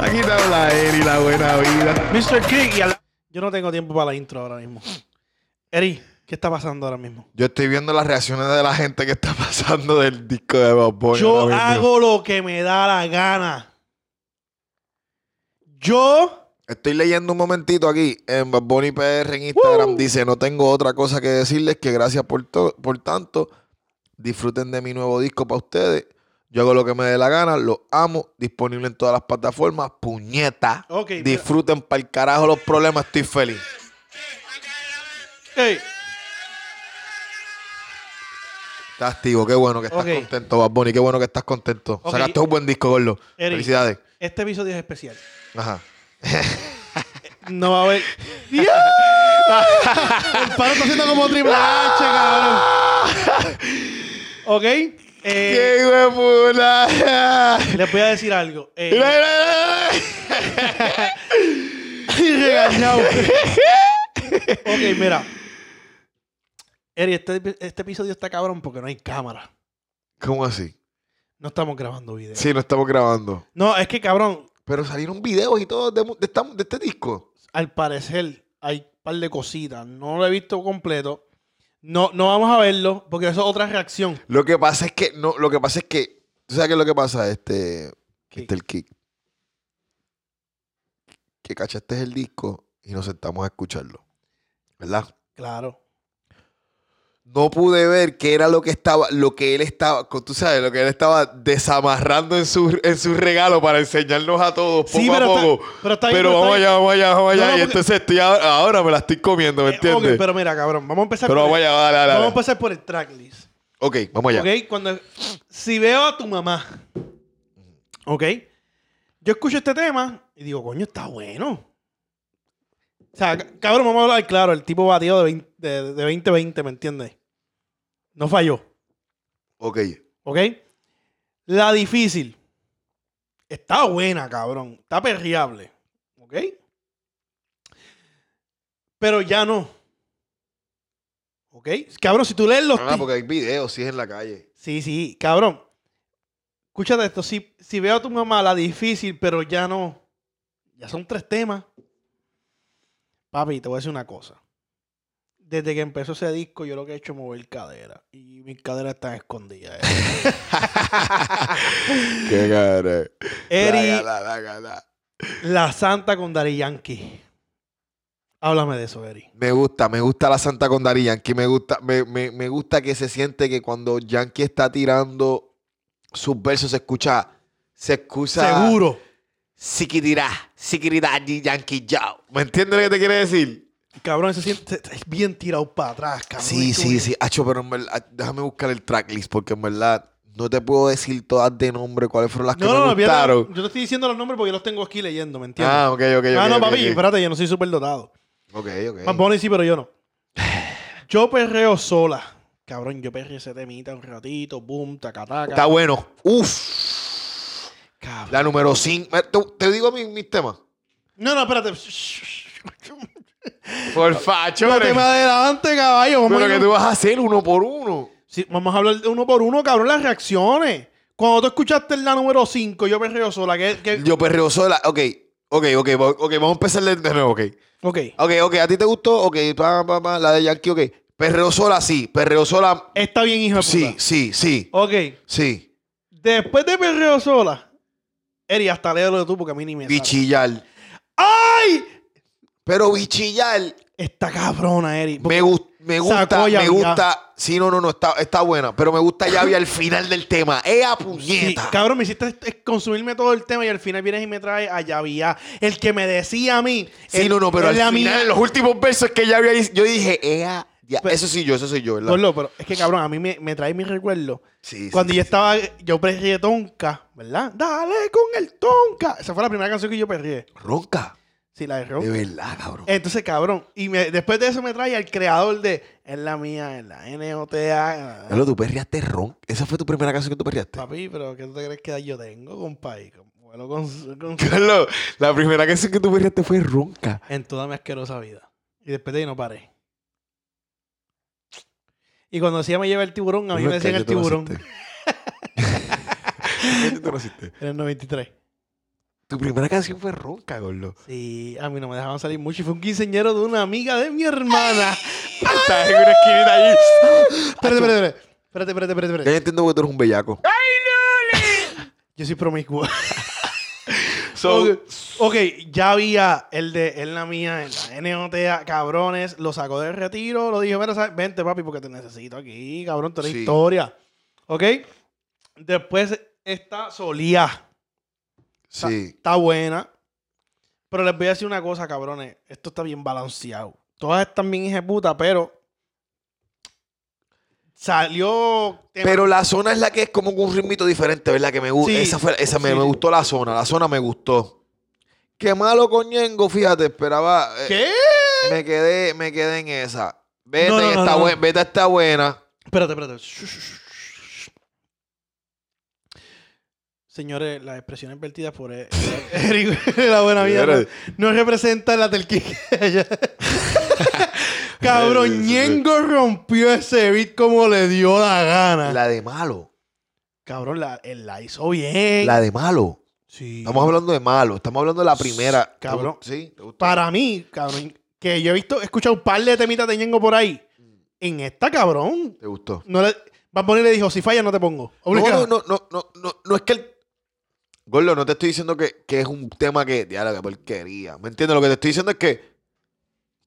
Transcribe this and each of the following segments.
Aquí te habla Eri, la buena vida. Mr. King y al- Yo no tengo tiempo para la intro ahora mismo. Eri, ¿qué está pasando ahora mismo? Yo estoy viendo las reacciones de la gente que está pasando del disco de Bob Bunny Yo hago lo que me da la gana. Yo Estoy leyendo un momentito aquí en Bad Bunny PR en Instagram. Woo. Dice, no tengo otra cosa que decirles que gracias por, por tanto. Disfruten de mi nuevo disco para ustedes. Yo hago lo que me dé la gana. Los amo. Disponible en todas las plataformas. Puñeta. Ok, mira. Disfruten para el carajo los problemas. Estoy feliz. Ey, Estás activo. Qué bueno que estás Ok. contento, Bad Bunny. Qué bueno que estás contento. Ok. Sacaste un buen disco, Gordo. Felicidades. este episodio es especial. Ajá. No va a haber. ¡Ya! El paro está haciendo como triple H, cabrón. Ok. Eh, ¡Qué huevona! les voy a decir algo. Eh, regañado. ok, mira. Eri, este, este episodio está cabrón porque no hay cámara. ¿Cómo así? No estamos grabando video. Sí, no estamos grabando. No, es que cabrón, Pero salieron videos y todo de, de este disco. al parecer hay un par de cositas. No lo he visto completo. No, no vamos a verlo porque eso es otra reacción. Lo que pasa es que, no, lo que pasa es que, ¿tú sabes qué es lo que pasa? Este, ¿Qué? este el kick. Que cachaste el disco y nos sentamos a escucharlo. ¿Verdad? Claro. No pude ver qué era lo que estaba, lo que él estaba, tú sabes, lo que él estaba desamarrando en su, en su regalo para enseñarnos a todos poco Sí, a está- poco. pero está bien, Pero pero está vamos allá, vamos allá, vamos allá. No, y porque- entonces estoy ahora, ahora me la estoy comiendo, ¿me Eh, entiendes? pero mira, cabrón, vamos a empezar Pero por vamos el, allá, dale, dale, vamos a empezar por el tracklist. Ok, vamos allá. Ok, cuando si veo a tu mamá, ok, yo escucho este tema y digo, coño, está bueno. O sea, cabrón, vamos a hablar claro, el tipo batió de, 20 de, de 2020, ¿me entiendes? No falló, Ok. ¿ok? La difícil. Está buena, cabrón. Está perreable. ¿Ok? Pero ya no. ¿Ok? Cabrón, si tú lees los... Ah, porque hay videos, sí es en la calle. Sí, sí, cabrón. Escúchate esto. Si, si veo a tu mamá, la difícil, pero ya no. Ya son tres temas. Papi, te voy a decir una cosa. Desde que empezó ese disco, yo lo que he hecho es mover cadera. Y mis caderas están escondidas. eh. Qué cara. Eri, Dágala, dágala. la santa con Dari Yankee. Háblame de eso, Eri. Me gusta, me gusta la Santa con Dari Yankee. Me gusta, me, me- me gusta que se siente que cuando Yankee está tirando sus versos se escucha, se escucha. Seguro. Siquitirá, siquitirá, Yankee Joe. ¿Me entiendes lo que te quiere decir? Cabrón, se siente es bien tirado para atrás, cabrón. Sí, sí, sí. Hacho, pero en verdad, déjame buscar el tracklist porque en verdad no te puedo decir todas de nombre cuáles fueron las que No, no, me no, gustaron. Yo te estoy diciendo los nombres porque yo los tengo aquí leyendo, ¿me entiendes? Ah, ok, ok, ok. ah, no, ok, papi, espérate, yo no soy súper dotado. Ok, ok. Más Bunny sí, pero yo no. Yo perreo sola. Cabrón, yo perreo ese temita un ratito, boom, taca, taca. Está bueno. Uf. Cabrón. La número 5. Te, te digo mis, mis temas. No, no, espérate. Por facho. No te me adelante, caballo. Vamos, Pero a que tú vas a hacer uno por uno. Sí, vamos a hablar de uno por uno, cabrón, las reacciones. Cuando tú escuchaste la número 5, yo perreo sola. Que- Yo perreo sola. Ok, ok, ok. Ok, vamos a empezar de de nuevo, ok. Ok. Ok, ok. ¿A ti te gustó? Ok, pa, pa, pa, la de Yankee, ok. Perreo sola, sí. Perreo sola, Está bien, hijo de puta. sí, sí, sí. Ok. Sí. Después de perreo sola, Eri, hasta léelo tú porque a mí ni me sale. Bichillar. ¡Ay! Pero bichillar Esta cabrona, Eri. me, gus- me gusta, me gusta. Sí, no, no, no, está, está buena. Pero me gusta Yavi al final del tema. ¡Ea Sí, puñeta! cabrón, me hiciste consumirme todo el tema y al final vienes y me traes a Yavia. El que me decía a mí. Sí, el- no, no, pero al final, en los últimos versos que Yavi ahí, yo dije, ¡Ea! Ya". Pero- eso soy yo, eso soy yo, ¿verdad? Gordo, pero es que cabrón, a mí me, me trae mi recuerdo. Sí, Cuando sí, yo sí. estaba, yo perrié Tonka, ¿verdad? Dale con el Tonka. Esa fue la primera canción que yo perrié. Ronca. Sí, la de De Ronca. verdad, cabrón. Entonces, cabrón, y me- después de eso me trae al creador de Es la mía, es la NOTA. Carlos, tú perreaste ron. Esa fue tu primera canción que tú perreaste. Papi, pero ¿qué tú te crees que yo tengo, compadre? Bueno, con, con- Carlos, la primera canción que tú perreaste fue ronca. en toda mi asquerosa vida. Y después de ahí no paré. Y cuando decía me lleva el tiburón, a mí me decían el tiburón. ¿Qué tú naciste? En el 93. Tu primera canción fue ronca, gordo. Sí, a mí no me dejaban salir mucho y fue un quinceñero de una amiga de mi hermana. Estás en una esquinita ahí. espérate, espérate, espérate. Espérate, espérate, espérate, Ya entiendo que tú eres un bellaco. Yo soy promiscuo. So, ok, ok, ya había el de él la mía en la NOTA, cabrones, lo sacó del retiro, lo dije, mira, ¿sabes? vente papi porque te necesito aquí, cabrón, toda la Sí. historia. ¿Ok? Después está Solía, sí. está buena, pero les voy a decir una cosa, cabrones, esto está bien balanceado. Todas están bien puta, pero salió... Pero la zona es la que es como un ritmito diferente, ¿verdad? Que me gusta. Sí, esa fue, esa me, sí, me sí. gustó la zona. La zona me gustó. Qué malo con Ñengo, fíjate, esperaba. eh, ¿Qué? Me quedé, me quedé en esa. Vete, No, no, está Vete buena. Espérate, espérate. Señores, las expresiones vertidas por E- Eric la buena vida no, representan la del Kike. Cabrón. Ñengo rompió ese beat como le dio la gana. La de malo. Cabrón, la, él la hizo bien. La de malo. Sí. Estamos hablando de malo. Estamos hablando de la primera. ¿Te Cabrón. Sí. Para mí, cabrón, que yo he visto, he escuchado un par de temitas de Ñengo por ahí. En esta, cabrón, ¿Te gustó? no le, Bad Bunny le dijo, si falla no te pongo. No, no, no, no, no, no es que el. Gordo, no te estoy diciendo que, que es un tema que. Diablo, que porquería. ¿Me entiendes? Lo que te estoy diciendo es que.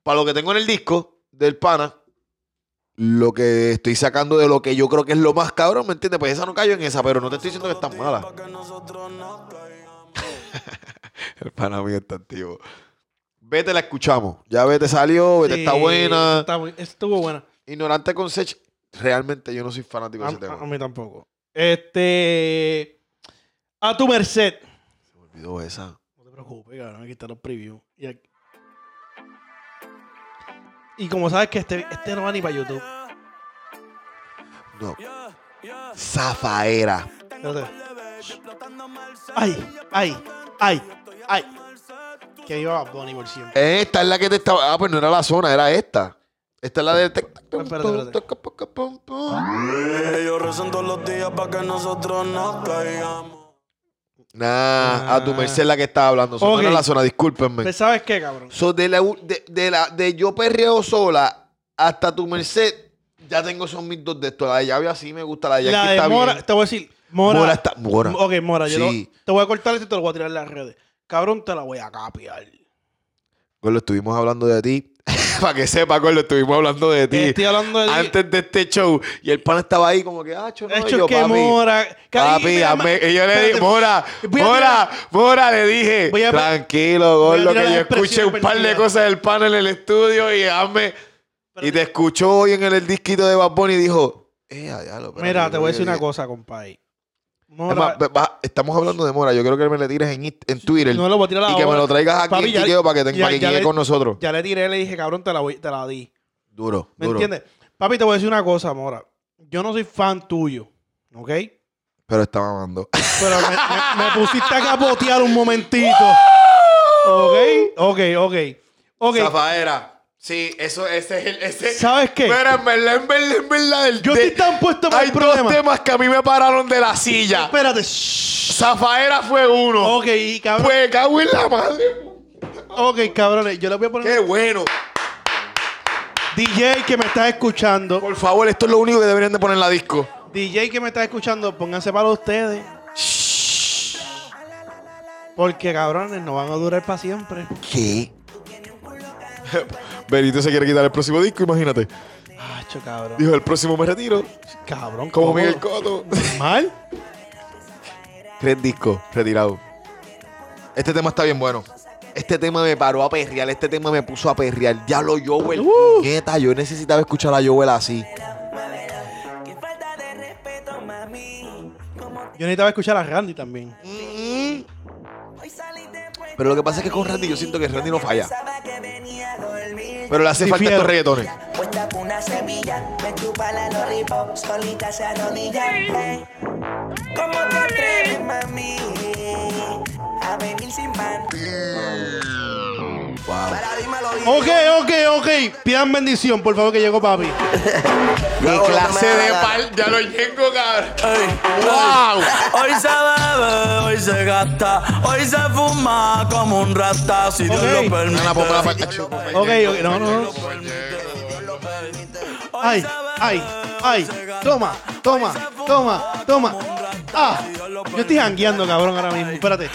Para lo que tengo en el disco del pana. Lo que estoy sacando de lo que yo creo que es lo más cabrón, ¿me entiendes? Pues esa no cayó en esa, pero no te estoy diciendo que está mala. El pana mío está antiguo. Vete, la escuchamos. Ya vete salió, vete Sí, está buena. está estuvo buena. Ignorante con Sech. Realmente yo no soy fanático de ese A, tema. a mí tampoco. Este. A tu merced. Se me olvidó esa. No te preocupes, cabrón. Aquí están los previews. Y, aquí- y como sabes que este, este no va ni para YouTube. No. Zafaera. Espérate. Ay, ay, ay, ay. Que iba Bad Bunny por siempre. Esta es la que te estaba. Ah, pues no era la zona, era esta. Esta es la de. Espérate, espérate. Ellos rezan todos los días para que nosotros no caigamos. Nah, a tu merced la que estaba hablando. Eso Ok. no era la zona, discúlpenme. Pues, ¿Sabes qué, cabrón? So, de, la, u- de, de la, de yo perreo sola hasta tu merced, ya tengo esos mis dos de esto. La de llave así me gusta, la de La Yankee de está Mora, bien. te voy a decir. Mora. Mora está. Mora. Ok, Mora, yo Sí. te, te voy a cortar esto y te lo voy a tirar en las redes. Cabrón, te la voy a capiar. Gordo, estuvimos hablando de ti. Para que sepa, Gordo, estuvimos hablando de ti. Estoy hablando de ti. Antes de este show. Y el pan estaba ahí como que, ah, no, hecho, yo, que papi, Mora. Papi, y yo le dije. Mora, Mora, Mora, le dije, tranquilo, gordo, que yo escuché un par de cosas del pan en el estudio y hazme. Y te escuchó hoy en el, disquito de Bad Bunny y dijo, eh, Mira, te voy a decir una cosa, compadre. Mora. va- estamos hablando de Mora, yo creo que me le tires en, en Twitter no lo voy a tirar y que me lo traigas aquí Papi, en Quiqueo para que, te- ya- para que ya quede le- con nosotros. Ya le tiré, le dije, cabrón, te la, voy, te la di. Duro, ¿Me duro. entiendes? Papi, te voy a decir una cosa, Mora. Yo no soy fan tuyo, ¿ok? Pero está mamando. Pero me, me- me pusiste a capotear un momentito. ¿Ok? Ok, ok. Ok. Zafaera. Sí, eso, ese es el. Ese, ¿Sabes qué? Pero en verdad, en verdad, en verdad. el Yo estoy tan puesto para Hay el dos problema. temas que a mí me pararon de la silla. Espérate. Zafaera fue uno. Ok, cabrón. Pues cago en la madre. Ok, cabrones. Yo le voy a poner. Qué bueno. DJ que me estás escuchando. Por favor, esto es lo único que deberían de poner en la disco. DJ que me estás escuchando, pónganse para ustedes. Porque cabrones no van a durar para siempre. ¿Qué? Benito se quiere quitar el próximo disco, imagínate. Hacho, cabrón. Dijo, el próximo me retiro. Cabrón, Como ¿cómo? Miguel Coto. ¿Mal? Tres discos, retirado. Este tema está bien bueno. Este tema me paró a perrear. Este tema me puso a perrear. Diablo, Joel. Uh. Neta, yo necesitaba escuchar a Joel así. Yo necesitaba escuchar a Randy también. Pero lo que pasa es que con Randy yo siento que Randy no falla. Pero le hace falta Difiero. estos reggaetones. Puesta con una semilla, me chupa la lollipop, solita se arrodilla. Hey. ¿Cómo te atreves, mami, a venir sin pan? Ok, ok, ok. Pidan bendición, por favor, que llegó papi. ¿Qué clase de pal? Ya lo tengo, cabrón. ¡Wow! Hoy se bebe, hoy se gasta, hoy se fuma como un rata, si Dios lo permite. Ok, ok, no, no, no. Ay, ay, ay. Toma, toma, toma, toma. Ah, yo estoy jangueando, cabrón, ahora mismo. Espérate.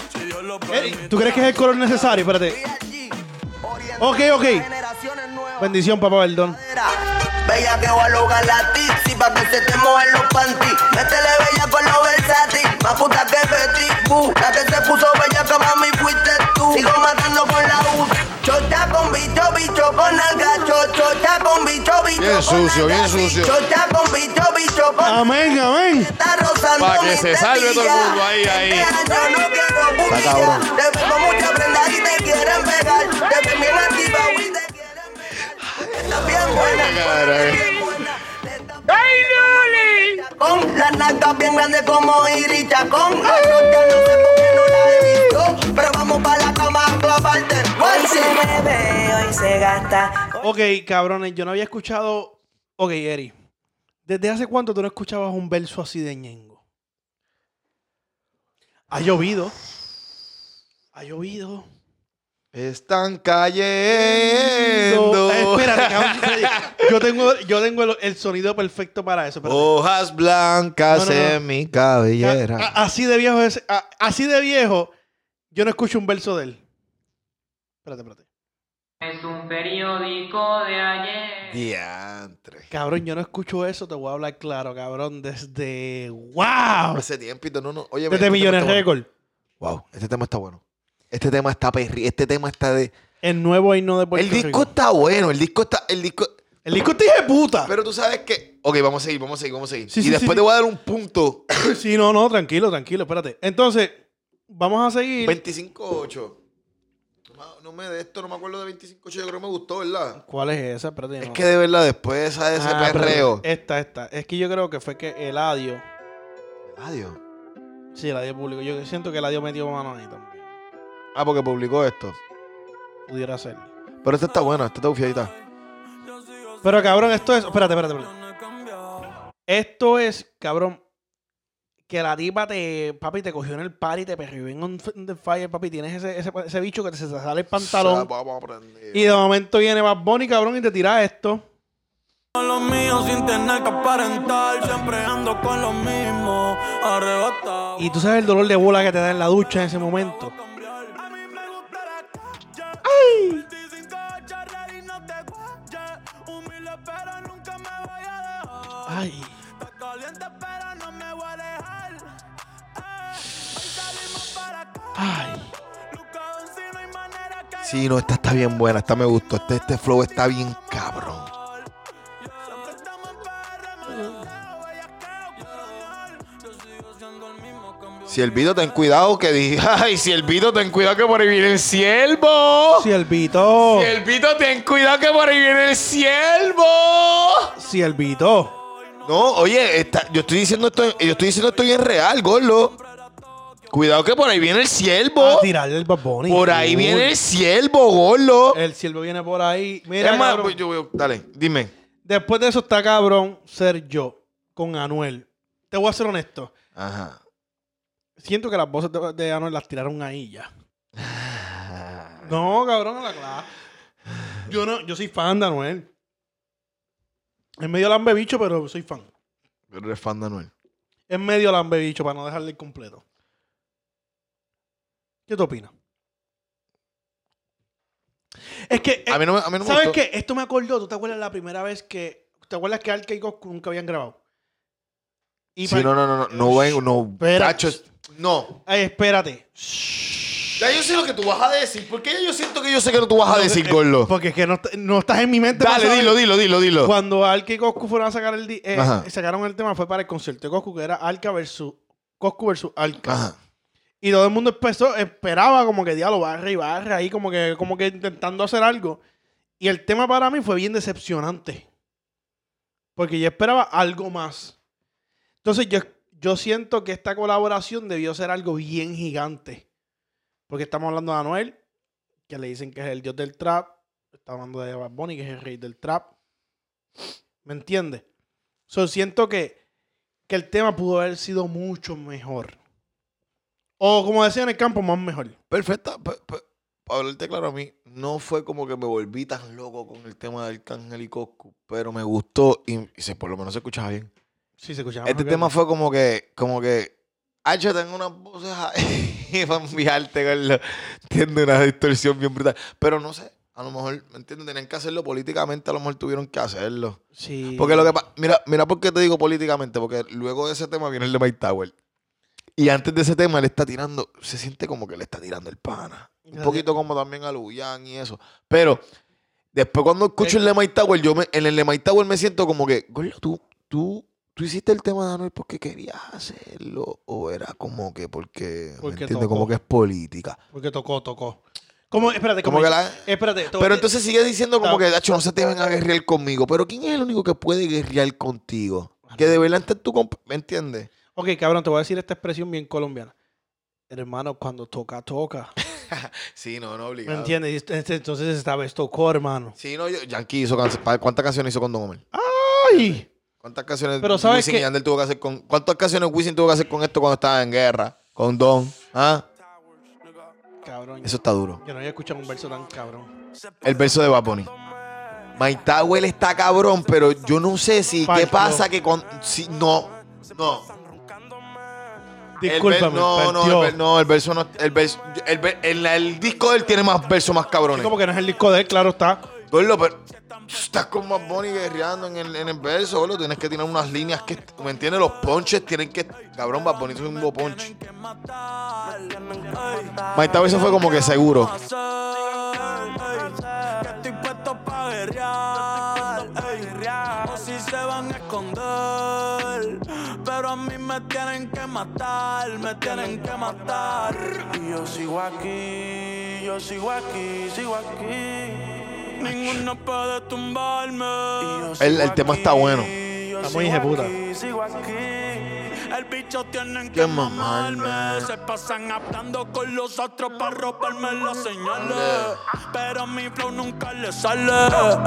Eh, ¿Tú crees que es el color necesario? Espérate. Ok, ok. Bendición, papá, perdón. Bella que voy a lograr la tixi Pa' que se te mojen los panty Métele bella con los versátil Más puta que Betty Boo La que se puso bella que mami fuiste Sigo matando con la U. Chocha con bicho, bicho con alga Cho- Chocha con bicho, bicho Bien con sucio, bien sucio. Chocha con bicho, bicho con Amén, amén. Está rozando Pa' que se salve todo el mundo, ahí, ahí. Este año no quiero bulla. cabrón. Te pongo mucha prenda y te quieren pegar. Te ven bien activa y te quieren pegar. Estás bien buena. Con las nalgas bien grandes como Iricha con la no sé por qué no la he visto pero vamos para clavarte Hoy se bebe, hoy se gasta. Ok, cabrones, yo no había escuchado. Ok, Eri. ¿Desde hace cuánto tú no escuchabas un verso así de ñengo? Ha llovido. Ha llovido. Están cayendo. eh, espérate, cabrón. Yo tengo, yo tengo el, el sonido perfecto para eso. espérate. Hojas blancas No, no, no. en mi cabellera. A- a- así de viejo es, a- así de viejo, yo no escucho un verso de él. Espérate, espérate. Es un periódico de ayer. Diantre. Cabrón, yo no escucho eso, te voy a hablar claro, cabrón, desde wow. Hace tiempito, no, no. Oye, Desde Millones Record. Wow, este tema está bueno. Este tema está perri. Este tema está de. El nuevo himno de Puerto el disco Rico. está bueno. El disco está. El disco. El disco está hijo de puta. Pero tú sabes que. Ok, vamos a seguir, vamos a seguir, vamos a seguir. Sí, y sí, después sí, te voy a dar un punto. Sí, no, no, tranquilo, tranquilo, espérate. Entonces, vamos a seguir. 25-8. No, me- de esto, no me acuerdo de 25-8. Yo creo que me gustó, ¿verdad? ¿Cuál es esa? Espérate. Es no. que de verdad, después de esa- de ese Ah, perreo. Esta, esta. Es que yo creo que fue que Eladio. Adiós. Sí, Eladio publicó. Yo siento que Eladio metió mano ahí también. Ah, porque publicó esto. Pudiera ser. Pero esta está buena, esta está bufiadita. Pero cabrón, esto es. Espérate, espérate, espérate. Esto es, cabrón. Que la tipa te, papi, te cogió en el party, te perrió en on the fire, papi. Tienes ese, ese, ese bicho que te se te sale el pantalón. Y de momento viene Bad Bunny, cabrón, y te tira esto. Con los míos sin tener que aparentar, siempre ando con los mismos, arrebatado. Y tú sabes el dolor de bola que te da en la ducha en ese momento. ¡Ay! Dicen ¡Ay! Sí, no, esta está bien buena, esta me gustó. Este, este flow está bien cabrón. siempre estamos en PR, me lo dejo, ella que quiero dejar. Yo sigo siendo el mismo, cambio Si el Vito ten cuidado que diga, ay, si el Vito ten cuidado que por ahí viene el siervo. Si el Vito. Si el Vito ten cuidado que por ahí viene el siervo. Si el Vito. No, oye, esta- yo estoy diciendo esto, yo estoy diciendo esto bien real, gordo. Cuidado que por ahí viene el siervo. A tirarle el Bad Bunny. Por ahí Uy. viene el siervo, gordo. El siervo viene por ahí. Mira, Es más, cabrón, yo voy- dale, dime. después de eso está cabrón ser yo con Anuel. Te voy a ser honesto. Ajá. Siento que las voces de, de Anuel las tiraron ahí ya. No, cabrón, a la clase. Yo no, yo soy fan de Anuel. Es medio lambe bicho, pero soy fan. Pero eres fan de Anuel. Es medio lambe bicho para no dejarle el completo. ¿Qué te opinas? Es que. eh, A mí no me, a mí no me ¿Sabes gustó. qué? Esto me acordó. ¿Tú te acuerdas la primera vez que. ¿Te acuerdas que Arca y Goku nunca habían grabado? Y Sí, pa- no, no, no, no, no, ven, no, Espera. tacho, es- no. Ay, espérate. Ya yo sé lo que tú vas a decir. ¿Por qué yo siento que yo sé que no tú vas a decir, Eh, Gordo? Porque es que no, est- no estás en mi mente. para Dale, saber. dilo, dilo, dilo, dilo. Cuando Arca y Goku fueron a sacar el. di- eh, Ajá. sacaron el tema fue para el concierto de Goku, que era Arca versus. Goku versus Arca. Ajá. Y todo el mundo empezó, esperaba como que diálogo barra y barra ahí, como que, como que intentando hacer algo. Y el tema para mí fue bien decepcionante. Porque yo esperaba algo más. Entonces yo, yo siento que esta colaboración debió ser algo bien gigante. Porque estamos hablando de Anuel, que le dicen que es el dios del trap. Está hablando de Bad Bunny, que es el rey del trap. ¿Me entiendes? So, siento que, que el tema pudo haber sido mucho mejor. O como decía en el campo, más mejor. Perfecta. pe- pe- Para hablarte claro a mí, no fue como que me volví tan loco con el tema del Cángel y Coscu, pero me gustó y, y se, por lo menos se escuchaba bien. Sí, se escuchaba. Este tema fue como que, como que, ah, yo tengo unas voces ahí para enviarte, Carlos. Entiendo una distorsión bien brutal. Pero no sé, a lo mejor, ¿me entiendes? Tenían que hacerlo políticamente, a lo mejor tuvieron que hacerlo. Sí. Porque lo que pasa, mira, mira por qué te digo políticamente, porque luego de ese tema viene el de Mike Tower. Y antes de ese tema él está tirando, se siente como que le está tirando el pana. Un poquito como también a Luyan y eso. Pero después cuando escucho el Mike Tower, yo me, en el Mike Tower me siento como que, Gordo, tú, tú, tú hiciste el tema de Anuel porque querías hacerlo, o era como que porque, ¿me Porque entiendes? tocó. Como que es política. Porque tocó, tocó. ¿Cómo? Espérate, Como ¿cómo que la- Espérate. te- Pero entonces sigue diciendo como que, Dacho, no se te ven a guerrear conmigo. Pero ¿quién es el único que puede guerrear contigo? Que de verdad tú, ¿me entiendes? Ok, cabrón, te voy a decir esta expresión bien colombiana. Hermano, cuando toca, toca. Sí, no, no ¿Me obligado. entiendes? Y este- Entonces esta vez tocó, hermano. Sí, no, yo, Yankee hizo canciones. ¿Cuántas canciones hizo con Don Omar? ¡Ay! ¿Cuántas canciones Pero ¿sabes Wisin qué? y Yandel tuvo que hacer con... ¿Cuántas canciones Wisin tuvo que hacer con esto cuando estaba en guerra? Con Don. ¿Ah? Cabrón. Eso está duro. Yo no había escuchado un verso tan cabrón. El verso de Bad Bunny. Tower está cabrón, pero yo no sé si... ¿Qué pasa que con... Si, no, no. Discúlpame, no, no, el, ver- no, el verso no. El, verso, el, ver- el, el disco de él tiene más versos más cabrones. Como que no es el disco de él, claro está. Gordo, pero estás con Bad Bunny guerreando en el, en el verso, gordo. Tienes que tirar unas líneas que, ¿me entiendes? Los ponches tienen que. Cabrón, Bad Bunny es un nuevo ponche. Tower se fue como que seguro. Que estoy puesto pa' guerrear, ey. O si se van a esconder. Pero a mí me tienen que matar Me tienen que matar. Y yo sigo aquí Yo sigo aquí, sigo aquí. Ninguno puede tumbarme. El- el tema está bueno. Está muy aquí, Sigo aquí el bicho tienen que Que mamarme. mamarme. Se pasan hablando con los otros para robarme las señales. Pero mi flow nunca le sale.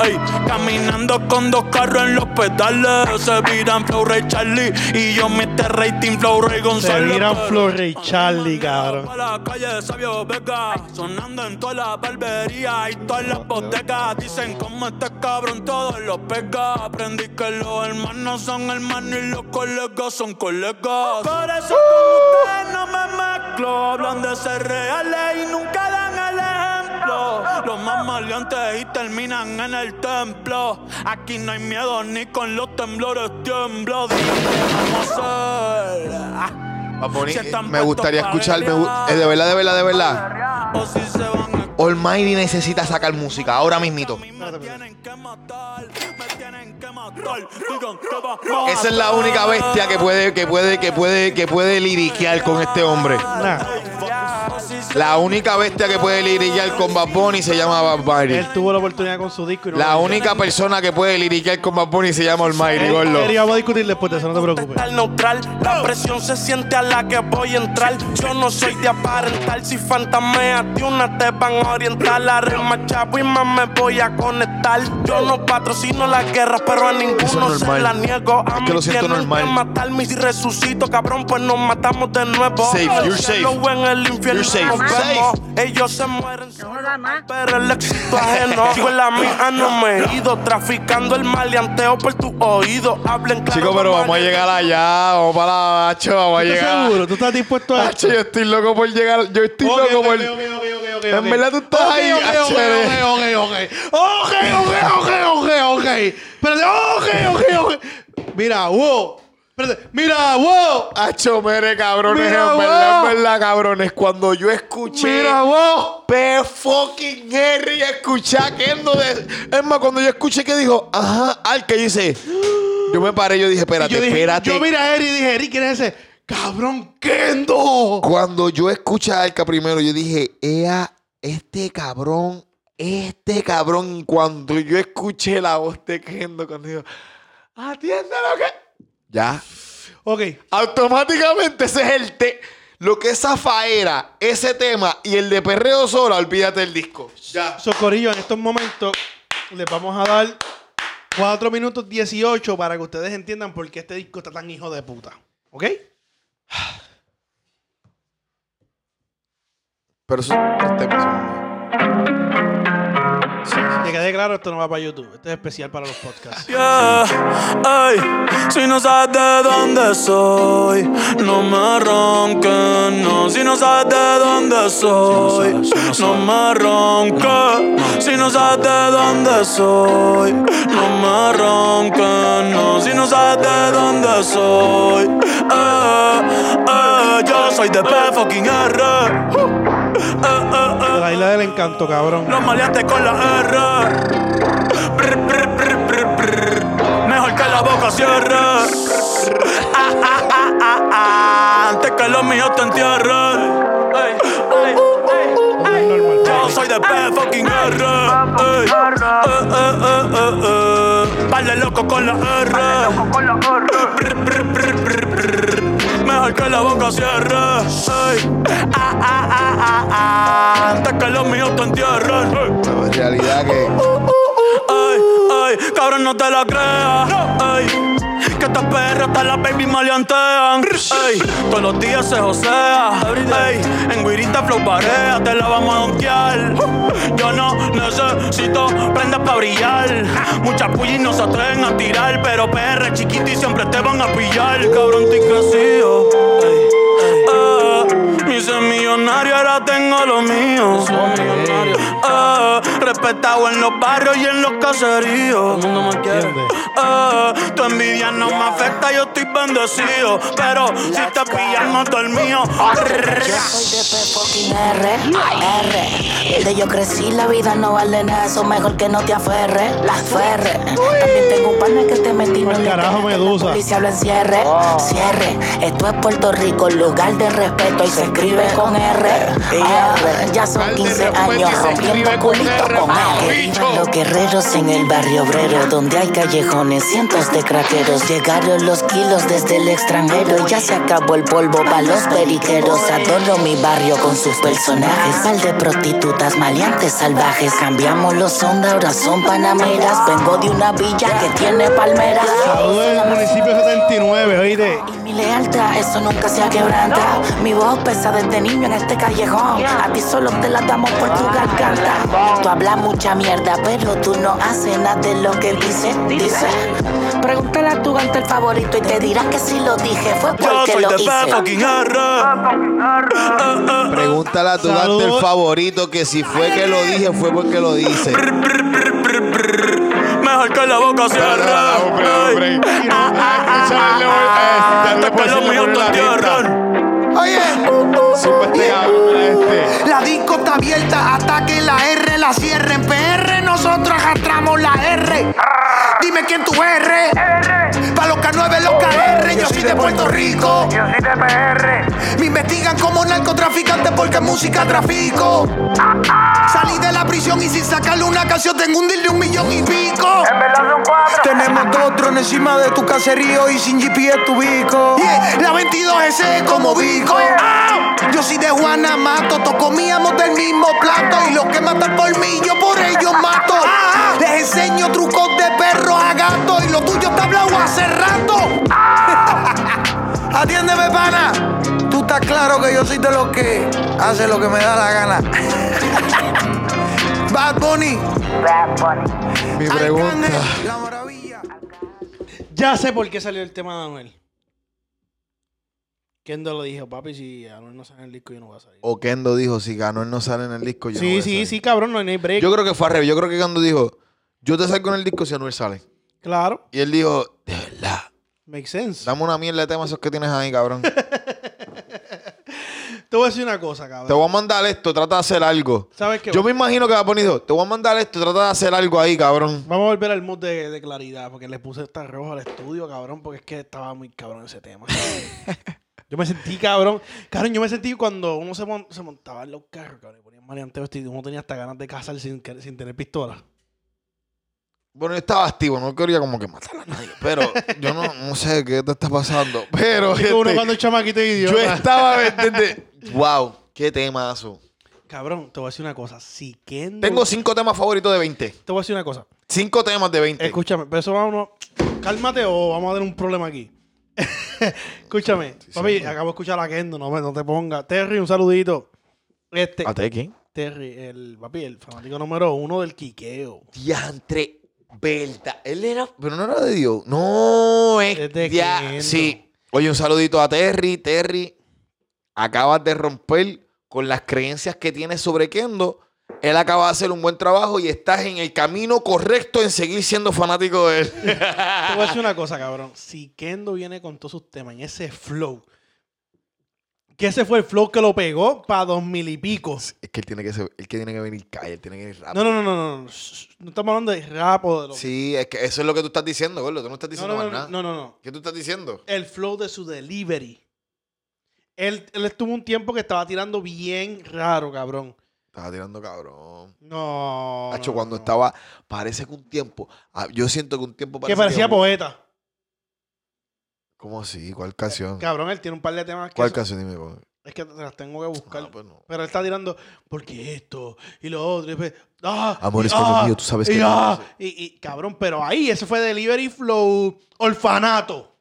Ey, caminando con dos carros en los pedales. Se viran Flow Ray Charlie. Y yo Mr. Rating Flow Ray Se González. miran Flor Ray Charlie, cabrón. La calle Sabio Vega, sonando en todas las barberías y todas las bodegas. Dicen como este cabrón todos los pega. Aprendí que los hermanos son hermanos y los colegas son colegas. Por eso con ustedes no me mezclo. Hablan de ser reales y nunca dan el ejemplo. Los más maleantes y terminan en el templo. Aquí no hay miedo ni con los temblores tiemblo. Dime vamos a hacer. Ah. Me gustaría escuchar. me eh, de verdad, de verdad, de verdad. Almighty necesita sacar música ahora mismito. Me tienen que matar, me tienen que matar. Digan que va Esa es la única bestia que puede, que puede, que puede, que puede liriquear con este hombre. Nah, La única bestia que puede liriquear con Bad Bunny se llama Bad Bunny. él tuvo la oportunidad con su disco y no La lo hizo. única persona que puede liriquear con Bad Bunny se llama Almighty, gordo. él vamos a discutir después de eso, no te preocupes. Neutral, la presión se siente a la que voy a entrar. Yo no soy de aparentar, si fantameas de una te van a orientar. La rema chavo y más me voy a conectar. Yo no patrocino la guerra, pero a ninguno es se normal. la niego. A Es mí que lo siento normal. que matarme si resucito, cabrón, pues nos matamos de nuevo. Safe, you're safe. en el infierno You're safe, nos safe. Ellos se mueren pero el éxito ajeno. Sigo en la mía, no me he ido. Traficando el maleanteo por tu oído. Hablen claro. Chicos, pero vamos a llegar allá. Vamos para la Nacho, vamos a ¿Tú estás llegar. seguro? ¿Tú estás dispuesto a Nacho, yo estoy loco por llegar. Yo estoy loco por. En verdad tú estás ahí, ok, ok, ok, ok, ok. Ok, ok, ok, ok, ok. Espérate, ok, ok, ok. Mira, wow. Espérate, mira, wow. Hacho, mere, cabrones, Mira, en verdad, wow. en verdad, cabrones. Cuando yo escuché Mira, wow. P fucking Henry, escuché a Kendo de. Es más, cuando yo escuché que dijo, ajá, al que dice. Yo me paré, yo dije, espérate, yo dije, espérate. yo miré a Eri y dije, Eri, ¿quién es ese? Cabrón, Kendo. Cuando yo escuché a Alca primero, yo dije, ea, este cabrón, este cabrón. Cuando yo escuché la voz de Kendo, cuando dijo, atiende lo que. Ya. Ok, Automáticamente ese es el te. Lo que es zafaera, ese tema y el de perreo sola, olvídate del disco. Ya. Socorillo, en estos momentos les vamos a dar 4 minutos 18 para que ustedes entiendan por qué este disco está tan hijo de puta. ¿Ok? Pero temas son míos. Que quede claro, esto no va para YouTube. Esto es especial para los podcasts. Yeah, ey, si no sabes de dónde soy, no me ronques, no. Si no sabes de dónde soy, no me ronques. Si no sabes de dónde soy, no me ronques, no. Si no sabes de dónde soy, eh, eh, yo soy de P fucking R. Eh, la isla del encanto, cabrón. Los maleantes con la R. Brr, brr, brr, brr, brr. Mejor que la boca cierre. Ah, ah, ah. Antes que los míos te entierren. Yo soy de P fucking R. Ey, eh, eh, eh, eh, eh. Vale loco con la R. Mejor que la boca cierre. Ey. Ah, ah, ah, ah, ah. Antes que los míos te entierren. Ey. Pero en realidad que. Ay, ay, cabrón, no te la creas. Ay, que estas perras hasta las baby maleantean. Ay, todos los días se josea. Ay, en guirita flow barea, te la vamos a donkear. Yo no necesito prendas para brillar. Muchas pullis no se atreven a tirar, pero PR chiquito y siempre te van a pillar. Cabrón, estoy crecido. Ay, ah, me hice millonario, ahora tengo lo mío. Ah, respetado en los barrios y en los caseríos. Ah, tu envidia no me afecta, yo estoy bendecido. Pero si te pillamos dormido, Yo soy de R, R. Desde yo crecí, la vida no vale nada, eso mejor que no te aferre, la ferre. También tengo un que te metí no Pa'l le carajo, tengo Medusa. policía habla en cierre, cierre. Esto es Puerto Rico, lugar de respeto y se escribe con R. R. Ya son 15 años rompiendo culito con R. Los guerreros en el barrio obrero, donde hay callejones, cientos de craqueros. Llegaron los kilos desde el extranjero y ya se acabó el polvo para los periqueros. Adoro mi barrio con sus personajes. Pal de prostitutas, maleantes salvajes. Cambiamos los ondas, ahora son panameras. Vengo de una villa que tiene palmeras. Saludos del municipio 79, oíste. Lealtad, eso nunca se ha quebrantado. Mi voz pesa desde niño en este callejón. A ti solo te la damos por tu garganta. Tú hablas mucha mierda, pero tú no haces nada de lo que dices. Dice. Pregúntale a tu gante el favorito y te dirá que si lo dije fue yo porque soy lo de P hice. fucking R. Pregúntale a tu Salud. gante el favorito que si fue que lo dije, fue porque lo dice. Mejor que la boca cierre. Ah, los. Oye, Zumba este este. la disco está abierta hasta que la R la cierren. PR, nosotros arrastramos R. Dime quién tú eres. Pa' los K9, los KR. Yo soy de Puerto Rico. Yo soy de PR. Me investigan como narcotraficante porque música trafico. Salí de la prisión y sin sacarle una canción tengo un deal de un millón y pico. Tenemos dos drones encima de tu caserío y sin GPS tu bico. La 22S como bico. Ah, Yo soy de Juana Mato, todos comíamos del mismo plato y los que matan por mí, yo por ellos mato. Ah, Les enseño trucos de perro a gato y lo tuyo está hablado hace rato. Atiéndeme, pana. Tú estás claro que yo soy de los que hace lo que me da la gana. Bad Bunny. Mi pregunta. Arcángel, La maravilla. Ya sé por qué salió el tema de Anuel. Kendo lo dijo, papi, si Anuel no sale en el disco, yo no voy a salir. O Kendo dijo, si ganó él no sale en el disco, yo no sí, voy a sí, salir. sí, cabrón, no hay break. Yo creo que fue al revés. Yo creo que Kendo dijo, yo te salgo en el disco si Anuel sale. Claro, Y él dijo, de verdad, makes sense. dame una mierda de temas esos que tienes ahí, cabrón. Te voy a decir una cosa, Te cabrón. voy a mandar esto, trata de hacer algo. ¿Sabes qué? Yo me imagino que va a poner, dijo, te voy a mandar esto, trata de hacer algo ahí, cabrón. Vamos a volver al mood de, de claridad, porque le puse esta roja al estudio, cabrón, porque es que estaba muy cabrón ese tema. yo me sentí cabrón. Cabrón, yo me sentí cuando uno se, mon- se montaba en los carros, cabrón, y ponían maleanteo este y uno tenía hasta ganas de cazar sin, sin tener pistola. Bueno, yo estaba activo, no quería como que matar a nadie. Pero yo no, no sé qué te está pasando. Pero como uno este, cuando es chamaquito y yo estaba, ¿me entiendes? Wow, qué temazo. Cabrón, te voy a decir una cosa. Si Kendo... Tengo cinco temas favoritos de 20. Te voy a decir una cosa. Cinco temas de 20. Escúchame, pero eso vamos. Cálmate o vamos a tener un problema aquí. Escúchame, papi, acabo de escuchar a Kendo, no, no te pongas. Terry, un saludito. Este, ¿A quién? Terry, el papi, el fanático número uno del quiqueo. Diantre, verdad. Él era, pero no era de Dios. No, es Kendo. Sí. Oye, un saludito a Terry. Terry, acabas de romper con las creencias que tienes sobre Kendo. Él acaba de hacer un buen trabajo y estás en el camino correcto en seguir siendo fanático de él. Te voy a decir una cosa, cabrón. Si Kendo viene con todos sus temas en ese flow, que ese fue el flow que lo pegó para dos mil y pico. es que él tiene que ser, él que tiene que venir calle, él tiene que venir No, rápido. no, no, no, no. Shh, No estamos hablando de rap o de lo Sí, es que eso es lo que tú estás diciendo, gordo. Tú no estás No, diciendo no, más no, nada. no, no, no. ¿Qué tú estás diciendo? El flow de su delivery. Él, él estuvo un tiempo que estaba tirando bien raro, cabrón. Estaba tirando cabrón. No. Hacho, no, cuando no. estaba, parece que un tiempo, ah, yo siento que un tiempo Que parece parecía poeta. ¿Cómo así? ¿Cuál canción? Cabrón, él tiene un par de temas que ¿Cuál son- canción? Dime. pues. es que las tengo que buscar. Ah, pues no. Pero él está tirando, porque esto y lo otro. y después, ah, Amor, y es como ah, mío, tú sabes y que- ah, y, y, cabrón, pero ahí, ese fue delivery flow, orfanato.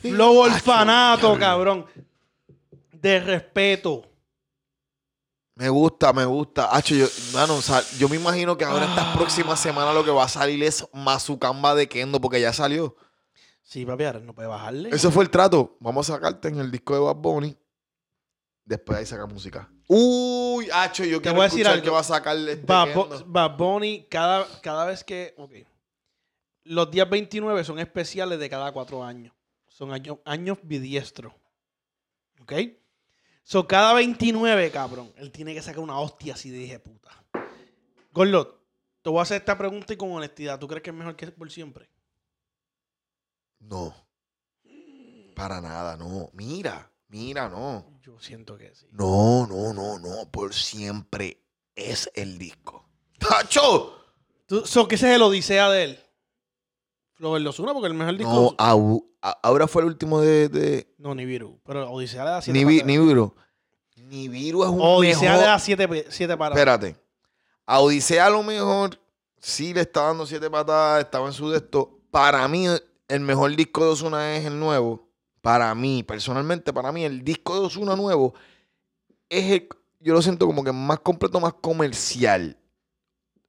Flow orfanato, cabrón. De respeto. Me gusta, me gusta. Hacho, yo, mano, o sea, yo me imagino que ahora Ah. estas próximas semanas lo que va a salir es Mazucamba de Kendo, porque ya salió. Sí, papi, ahora no puede bajarle. Ese fue el trato. Vamos a sacarte en el disco de Bad Bunny. Después ahí saca música. Uy, Hacho, yo Te quiero voy a decir escuchar algo. que va a sacar este Bad, Kendo. Bad Bunny, cada, cada vez que. Ok. Los días 29 son especiales de cada cuatro años. Son años, años bidiestros. ¿Ok? So, cada 29, cabrón, él tiene que sacar una hostia así de dije puta. Gorlot, te voy a hacer esta pregunta y con honestidad. ¿Tú crees que es mejor que por siempre? No. Para nada, no. Mira, mira, no. Yo siento que sí. No, no, no, no. Por siempre es el disco. ¡Tacho! ¿Tú, so, ¿Qué ese es el odisea de él? Flow los una porque el mejor disco. No, au- ahora fue el último de. de No, ni Viru. Pero Odisea le da siete ni, vi- patas. ni Viru. Ni Viru es un Odisea mejor. le da siete, siete paras. Espérate. A Odisea a lo mejor sí le está dando siete patadas, estaba en su de esto. Para mí, el mejor disco de Ozuna es el nuevo. Para mí, personalmente, para mí, el disco de Ozuna nuevo es el, yo lo siento como que más completo, más comercial.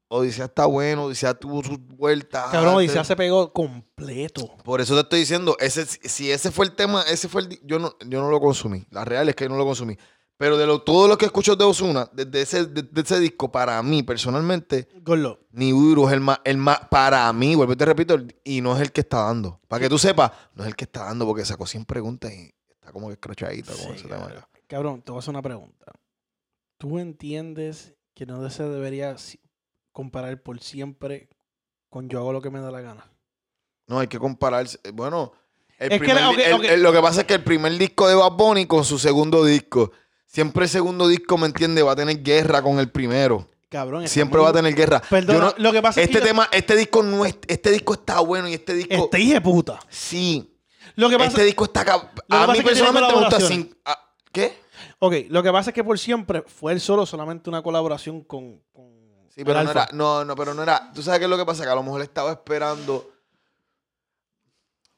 Odisea está bueno, Odisea tuvo sus vueltas. Cabrón. Odisea se pegó completo. Por eso te estoy diciendo, ese, si ese fue el tema, ese fue el. Yo no, yo no lo consumí. La real es que no lo consumí. Pero de lo, todo lo que escucho de Osuna, desde ese, desde ese disco, para mí, personalmente, Gorlo. Nibiru es el más, el más, para mí, vuelvo y te repito, el- y no es el que está dando. Para que tú sepas, no es el que está dando, porque sacó 100 preguntas y está como que escrochadita con Sí, ese tema. cabrón. Cabrón, te voy a hacer una pregunta. ¿Tú entiendes que no se debería comparar por siempre con yo hago lo que me da la gana? No, hay que compararse. eh, Bueno, el Es que primer el- lo que pasa es que el primer disco de Bad Bunny con su segundo disco, siempre el segundo disco, ¿me entiende? Va a tener guerra con el primero. Cabrón. Siempre muy- va a tener guerra. Perdona, no- lo que pasa es este que yo- tema, este disco no es, este disco está bueno y este disco, Este hijo puta. sí, Lo que pasa, este disco está, a mí personalmente me gusta sin, ah, ¿qué? ok, lo que pasa es que por siempre fue él solo solamente una colaboración con. con Sí, pero no era, no, no, pero no era, tú sabes qué es lo que pasa, que a lo mejor estaba esperando,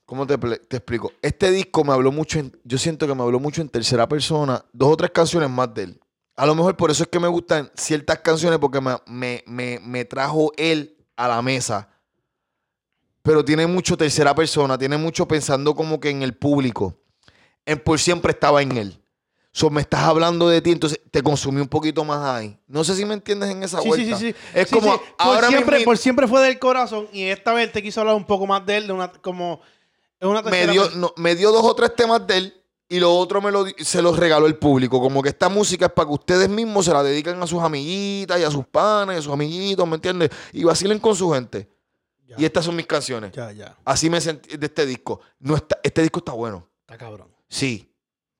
¿cómo te, te explico? Este disco me habló mucho, en- yo siento que me habló mucho en tercera persona, dos o tres canciones más de él. A lo mejor por eso es que me gustan ciertas canciones, porque me, me, me, me trajo él a la mesa. Pero tiene mucho tercera persona, tiene mucho pensando como que en el público. En por siempre estaba en él. So, me estás hablando de ti, entonces te consumí un poquito más ahí. No sé si me entiendes en esa Sí, sí, sí, sí. Es Sí, como sí. Por ahora siempre, mismo por siempre fue del corazón y esta vez te quiso hablar un poco más de él, de una, como. Una me dio, no, me dio dos o tres temas de él y lo otro me lo, se los regaló el público. Como que esta música es para que ustedes mismos se la dediquen a sus amiguitas y a sus panas y a sus amiguitos, ¿me entiendes? Y vacilen con su gente. Ya, Y estas son mis canciones. ya, ya. Así me sentí de este disco. No está, este disco está bueno. Está cabrón. Sí.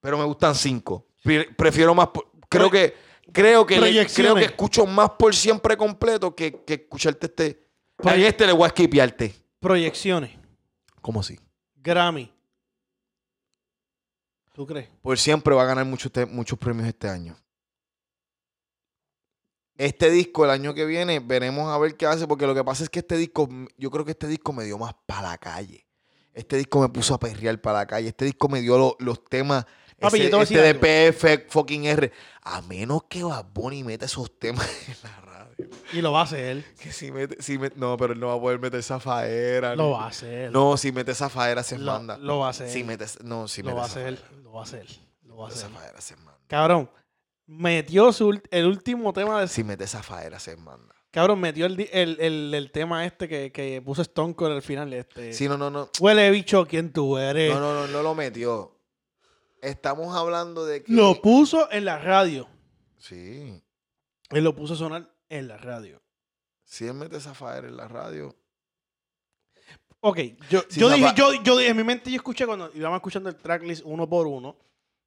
Pero me gustan cinco. Pre- prefiero más. Creo que, creo que, le- creo que escucho más por siempre completo que, que escucharte este. A Proye- este le voy a skipearte. Proyecciones. ¿Cómo así? Grammy. ¿Tú crees? Por siempre va a ganar muchos, te- muchos premios este año. Este disco, el año que viene, veremos a ver qué hace, porque lo que pasa es que este disco, yo creo que este disco me dio más para la calle. Este disco me puso a perrear para la calle. Este disco me dio lo- los temas. Papi, ese- yo te voy a este decir de PF fucking R. A menos que Bad Bunny meta esos temas en la radio. Y lo va a hacer. Que si mete, si met- no, pero él no va a poder meter esa faera. Lo va a hacer. No, si mete esa faera se Lo- manda. lo va a hacer. Si mete, no, si lo mete va a hacer. Lo va a hacer. Lo va a esa hacer. se manda. Cabrón. Metió su, ult- el último tema de. Si mete esa faera se manda. Cabrón, metió el, di- el, el, el tema este que, que puso Stone Cold al final. Este. Sí, no, no, no. Huele bicho, ¿quién tú eres? No, no, no, no lo metió. Estamos hablando de que. Lo puso en la radio. Sí. Él lo puso a sonar en la radio. Si él mete esa faera en la radio. Ok, yo, yo dije, yo, yo en mi mente yo escuché cuando íbamos escuchando el tracklist uno por uno,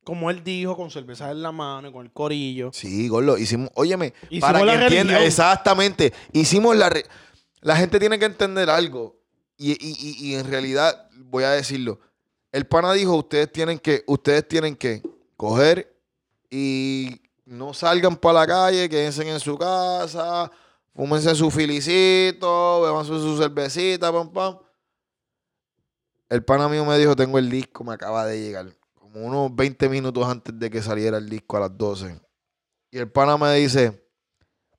como él dijo, con cerveza en la mano y con el corillo. Sí, Gordo, hicimos. Óyeme, Hicimos para que la entienda. religión. Exactamente. Hicimos la. re- La gente tiene que entender algo. Y, y- y- y en realidad, voy a decirlo. El pana dijo: Ustedes tienen que, ustedes tienen que coger y no salgan para la calle, quédense en su casa, fúmense su filicito, beban su, cervecita, pam, pam. El pana mío me dijo: Tengo el disco, me acaba de llegar. Como unos 20 minutos antes de que saliera el disco a las 12. Y el pana me dice,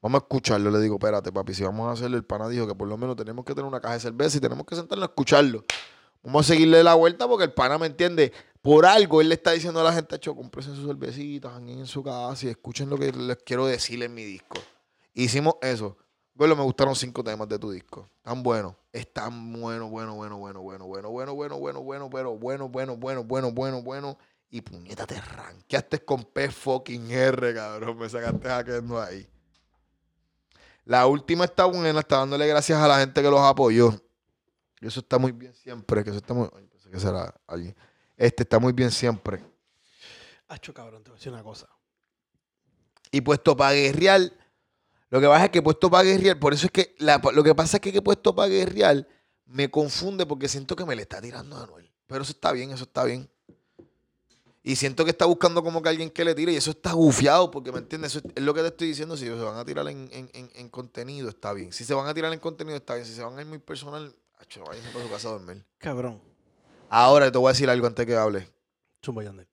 vamos a escucharlo. Le digo, espérate, papi, si vamos a hacerlo, el pana dijo que por lo menos tenemos que tener una caja de cerveza y tenemos que sentarnos a escucharlo. Vamos a seguirle la vuelta porque el pana me entiende. Por algo él le está diciendo a la gente, hecho, cómprense sus cervecitas, jangueen en su casa y escuchen lo que les quiero decir en mi disco. Hicimos eso. Bueno, me gustaron cinco temas de tu disco. Tan bueno. Están bueno, bueno, bueno, bueno, bueno, bueno, bueno, bueno, bueno, bueno, bueno, bueno, bueno, bueno, bueno, bueno, bueno. Y puñeta, te ranqueaste con P fucking R, cabrón. Me sacaste jaqueando ahí. La última está buena, está dándole gracias a la gente que los apoyó. Y eso está muy bien siempre. Que eso está muy. Ay, pensé que será alguien. Este está muy bien siempre. Hacho, cabrón, te voy a decir una cosa. Y puesto para guerrear, lo que pasa es que puesto para guerrear, por eso es que la- lo que pasa es que, que puesto para guerrear me confunde porque siento que me le está tirando a Anuel. Pero eso está bien, eso está bien. Y siento que está buscando como que alguien que le tire y eso está gufiado porque, ¿me entiendes? Eso es, lo que te estoy diciendo. Si se van a tirar en, en- en- en contenido, está bien. Si se van a tirar en contenido, está bien. Si se van a ir muy personal, acho, váyanse para su casa a dormir. Cabrón. Ahora te voy a decir algo antes que hable. Zumba, Yandel.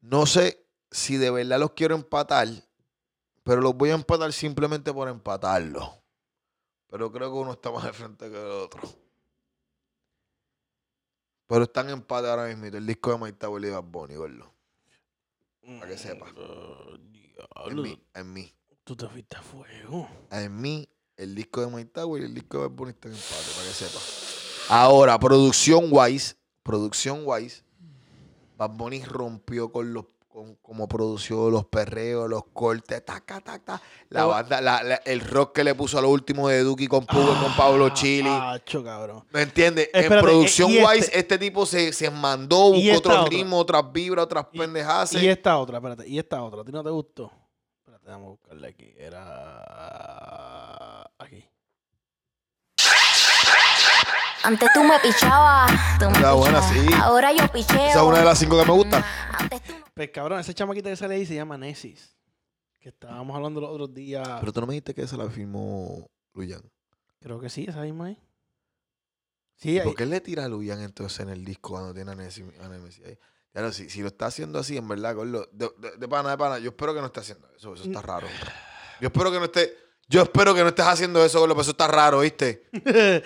No sé si de verdad los quiero empatar, pero los voy a empatar simplemente por empatarlos. Pero creo que uno está más de frente que el otro. Pero están en empate ahora mismo. El disco de Mike Tower y Bad Bunny, gordo. Para que sepa. En mí, en mí. Tú te fuiste a fuego. En mí, el disco de Mike Tower y el disco de Bad Bunny están en empate, para que sepa. Ahora, producción wise, producción wise, Bad Bunny rompió con los con como produció los perreos, los cortes, taca, taca, taca. La banda, la- la- el rock que le puso a lo último de Duki con Pube, con Pablo Chili. Hacho, cabrón. ¿Me entiendes? En producción este- wise, este tipo se, se mandó, buscó otra. ritmos, otras vibras, otras pendejadas. Y esta otra, espérate. Y esta otra. ¿A ti no te gustó? Espérate, vamos a buscarla aquí. Era. Aquí. Antes tú me pichabas. tú me Está buena, pichabas. sí. Ahora yo picheo. Esa es una de las cinco que me gusta. Antes tú Pues cabrón, ese chamaquita que sale ahí se llama Nesis. Que estábamos hablando los otros días. Pero tú no me dijiste que esa la firmó Luyan. Creo que sí, esa misma ahí. Sí, ¿Y ahí. ¿Por qué le tira a Luyan entonces en el disco cuando tiene a Nessie a Nemesis ahí? Claro, si, si lo está haciendo así, en verdad, Gordo, de, de- de pana, de pana, yo espero que no esté haciendo eso, eso está raro. Yo espero que no esté, yo espero que no estés haciendo eso, Gordo, pero eso está raro, ¿viste?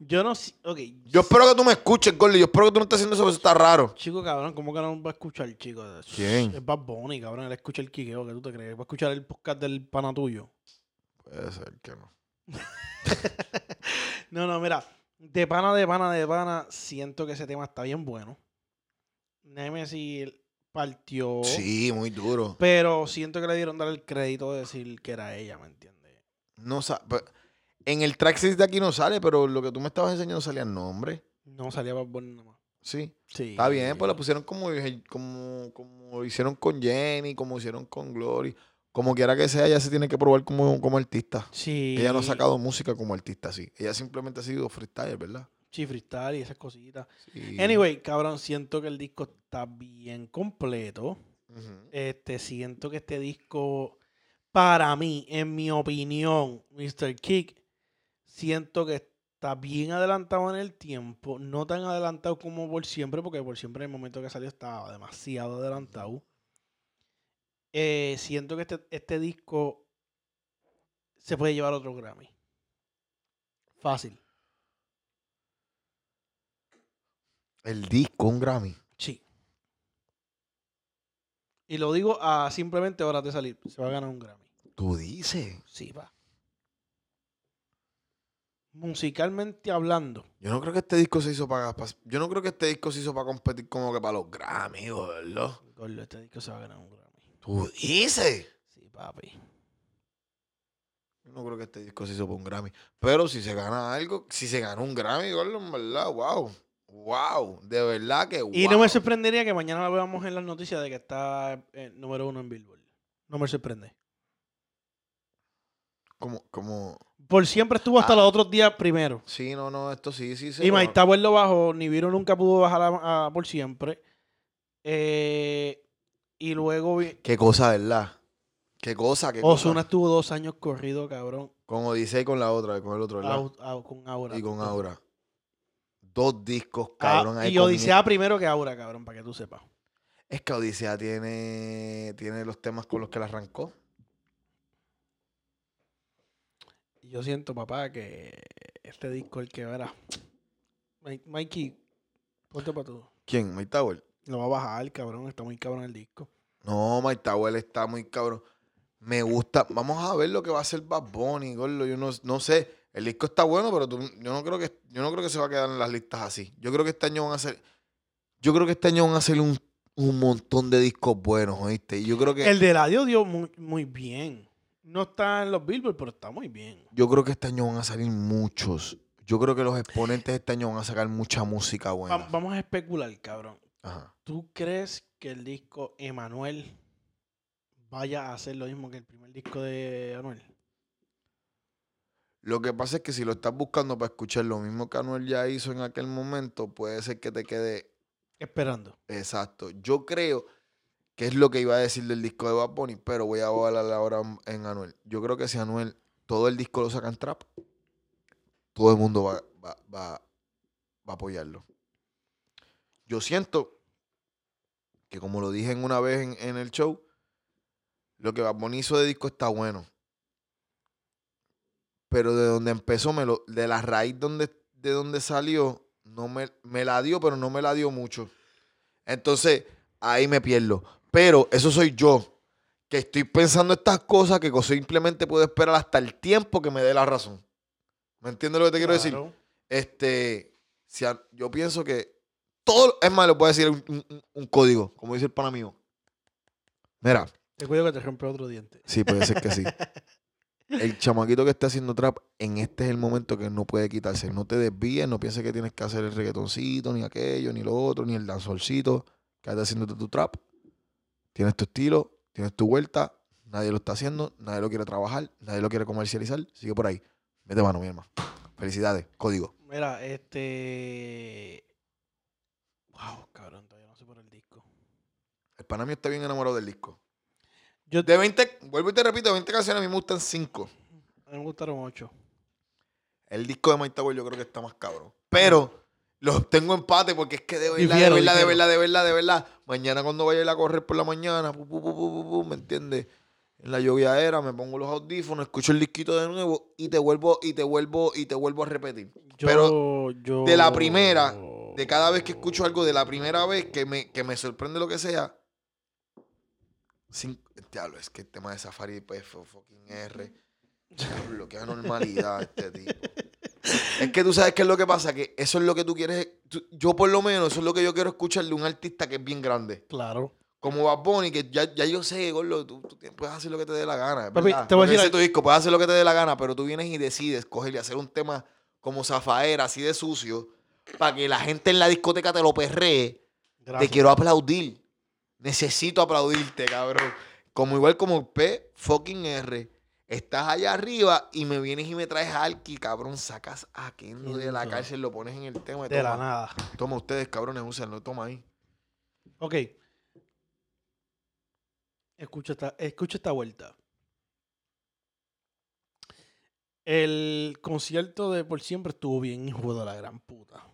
Yo no sé. Ok. Yo espero que tú me escuches, Gordo, yo espero que tú no estés haciendo eso, pero eso está raro. Chico, cabrón, ¿cómo que no va a escuchar, chico? ¿Quién? Es Bad Bunny, cabrón. Él escucha el quiqueo, que tú te crees. Va a escuchar el podcast del pana tuyo. Puede ser que no. No, no, mira. De pana, de pana, de pana, siento que ese tema está bien bueno. Nemesis partió. Sí, muy duro. Pero siento que le dieron dar el crédito de decir que era ella, ¿me entiendes? No sa- pe- en el track 6 de aquí no sale, pero lo que tú me estabas enseñando salía nombre. No salía Bad Bunny nada más. Sí. Sí. Está bien, pues la pusieron como, como, como hicieron con Jenny, como hicieron con Glory. Como quiera que sea, ella se tiene que probar como, como artista. Sí. Ella no ha sacado música como artista, sí. Ella simplemente ha sido freestyle, ¿verdad? Sí, freestyle y esas cositas. Sí. Anyway, cabrón, siento que el disco está bien completo. Este, siento que este disco, para mí, en mi opinión, Mr. Kick, siento que está bien adelantado en el tiempo. No tan adelantado como por siempre, porque por siempre en el momento que salió estaba demasiado adelantado. Eh, siento que este, este disco se puede llevar otro Grammy. Fácil. El disco, un Grammy. Sí. Y lo digo a simplemente horas de salir. Se va a ganar un Grammy. Tú dices. Sí, va. Musicalmente hablando. Yo no creo que este disco se hizo para, para- Yo no creo que este disco se hizo para competir como que para los Grammy, ¿verdad? Gordo, este disco se va a ganar un Grammy. Tú dices. Sí, papi. Yo no creo que este disco se hizo para un Grammy. Pero si se gana algo, si se gana un Grammy, gordo, en verdad, wow. Wow. De verdad que wow. Y no me sorprendería que mañana lo veamos en las noticias de que está eh, número uno en Billboard. No me sorprende. Como, como. Por siempre estuvo hasta Ah. los otros días primero. Sí, no, no, esto sí, sí. sí y. Mike Tower lo bajó. Nibiru nunca pudo bajar a, a por siempre. Eh, y luego vi- Qué cosa, ¿verdad? Qué cosa, qué cosa. Ozuna estuvo dos años corrido, cabrón. Con Odisea y con la otra, con el otro, ¿verdad? Con Aura. y con Aura. Dos discos, Ah, cabrón. ahí y con- Odisea primero que Aura, cabrón, para que tú sepas. Es que Odisea tiene, tiene los temas con los que la arrancó. Y yo siento, papá, que este disco el que verá. Mi- Mikey, ponte para todo. ¿Quién? Mike Tower. Lo va a bajar, cabrón. Está muy cabrón el disco. No, Mike Tower está muy cabrón. Me gusta. Vamos a ver lo que va a hacer Bad Bunny, gordo. Yo no, no sé. El disco está bueno, pero tú- yo no creo que yo no creo que se va a quedar en las listas así. Yo creo que este año van a hacer. Yo creo que este año van a hacer un, un montón de discos buenos, ¿oíste? Y yo creo que. El de radio dio muy, muy bien. No está en los Billboard, pero está muy bien. Yo creo que este año van a salir muchos. Yo creo que los exponentes este año van a sacar mucha música Va- buena. vamos a especular, cabrón. Ajá. ¿Tú crees que el disco Emanuel vaya a hacer lo mismo que el primer disco de Anuel? Lo que pasa es que si lo estás buscando para escuchar lo mismo que Anuel ya hizo en aquel momento, puede ser que te quede Esperando. exacto. Yo creo que es lo que iba a decir del disco de Bad Bunny, pero voy a hablar ahora en Anuel. Yo creo que si Anuel todo el disco lo saca en trap, todo el mundo va, va, va, va a apoyarlo. Yo siento que como lo dije una vez en, en el show, lo que Bad Bunny hizo de disco está bueno. Pero de donde empezó, me lo, de la raíz donde, de donde salió, no me, me la dio, pero no me la dio mucho. Entonces, ahí me pierdo. Pero eso soy yo, que estoy pensando estas cosas que simplemente puedo esperar hasta el tiempo que me dé la razón. ¿Me entiendes lo que te quiero decir? Este, si a- yo pienso que todo, es más, le voy a decir un, un- un código, como dice el pana mío. Mira, Te cuido que te rompe otro diente. sí, puede ser que sí. El chamaquito que está haciendo trap, en este es el momento que no puede quitarse. No te desvíes, no pienses que tienes que hacer el reggaetoncito, ni aquello, ni lo otro, ni el danzolcito. Quédate haciéndote tu trap. Tienes tu estilo, tienes tu vuelta. Nadie lo está haciendo, nadie lo quiere trabajar, nadie lo quiere comercializar. Sigue por ahí. Mete mano, mi hermano. Felicidades. Código. Mira, este. Wow, cabrón, todavía no sé por el disco. El pana mío está bien enamorado del disco. Yo De 20, vuelvo y te repito, 20 canciones a mí me gustan 5. a mí me gustaron ocho. El disco de Mike Tower yo creo que está más cabrón. Pero los tengo empate porque es que de verdad, Difiero, de verdad, de verdad, de verdad, de verdad. Mañana cuando vaya a ir a correr por la mañana, pu, pu, pu, ¿me entiendes? En la era me pongo los audífonos, escucho el disquito de nuevo y te vuelvo, y te vuelvo, y te vuelvo a repetir. Yo, Pero yo... de la primera, de cada vez que escucho algo de la primera vez que me, que me sorprende lo que sea. Sin, diablo, es que el tema de Safari pues fucking R. Diablo, qué anormalidad este tipo. Es que tú sabes qué es lo que pasa, que eso es lo que tú quieres. tú- yo por lo menos, eso es lo que yo quiero escuchar de un artista que es bien grande. Claro. Como Bad Bunny, que ya, ya yo sé, Gordo, tú, puedes hacer lo que te dé la gana. es Papi, verdad. te voy a Lo que decir dice algo. tu disco, puedes hacer lo que te dé la gana, pero tú vienes y decides coger y hacer un tema como Zafaera, así de sucio, para que la gente en la discoteca te lo perree, Gracias. te quiero aplaudir. Necesito aplaudirte, cabrón. Como igual como P fucking R. Estás allá arriba y me vienes y me traes a Alki, cabrón. Sacas a Kendo de la cárcel, lo pones en el tema. De la toma. nada. Toma ustedes, cabrones, úsenlo. Toma ahí. Ok. Escucha esta, escucha esta vuelta. El concierto de Por Siempre estuvo bien, hijo de la gran puta.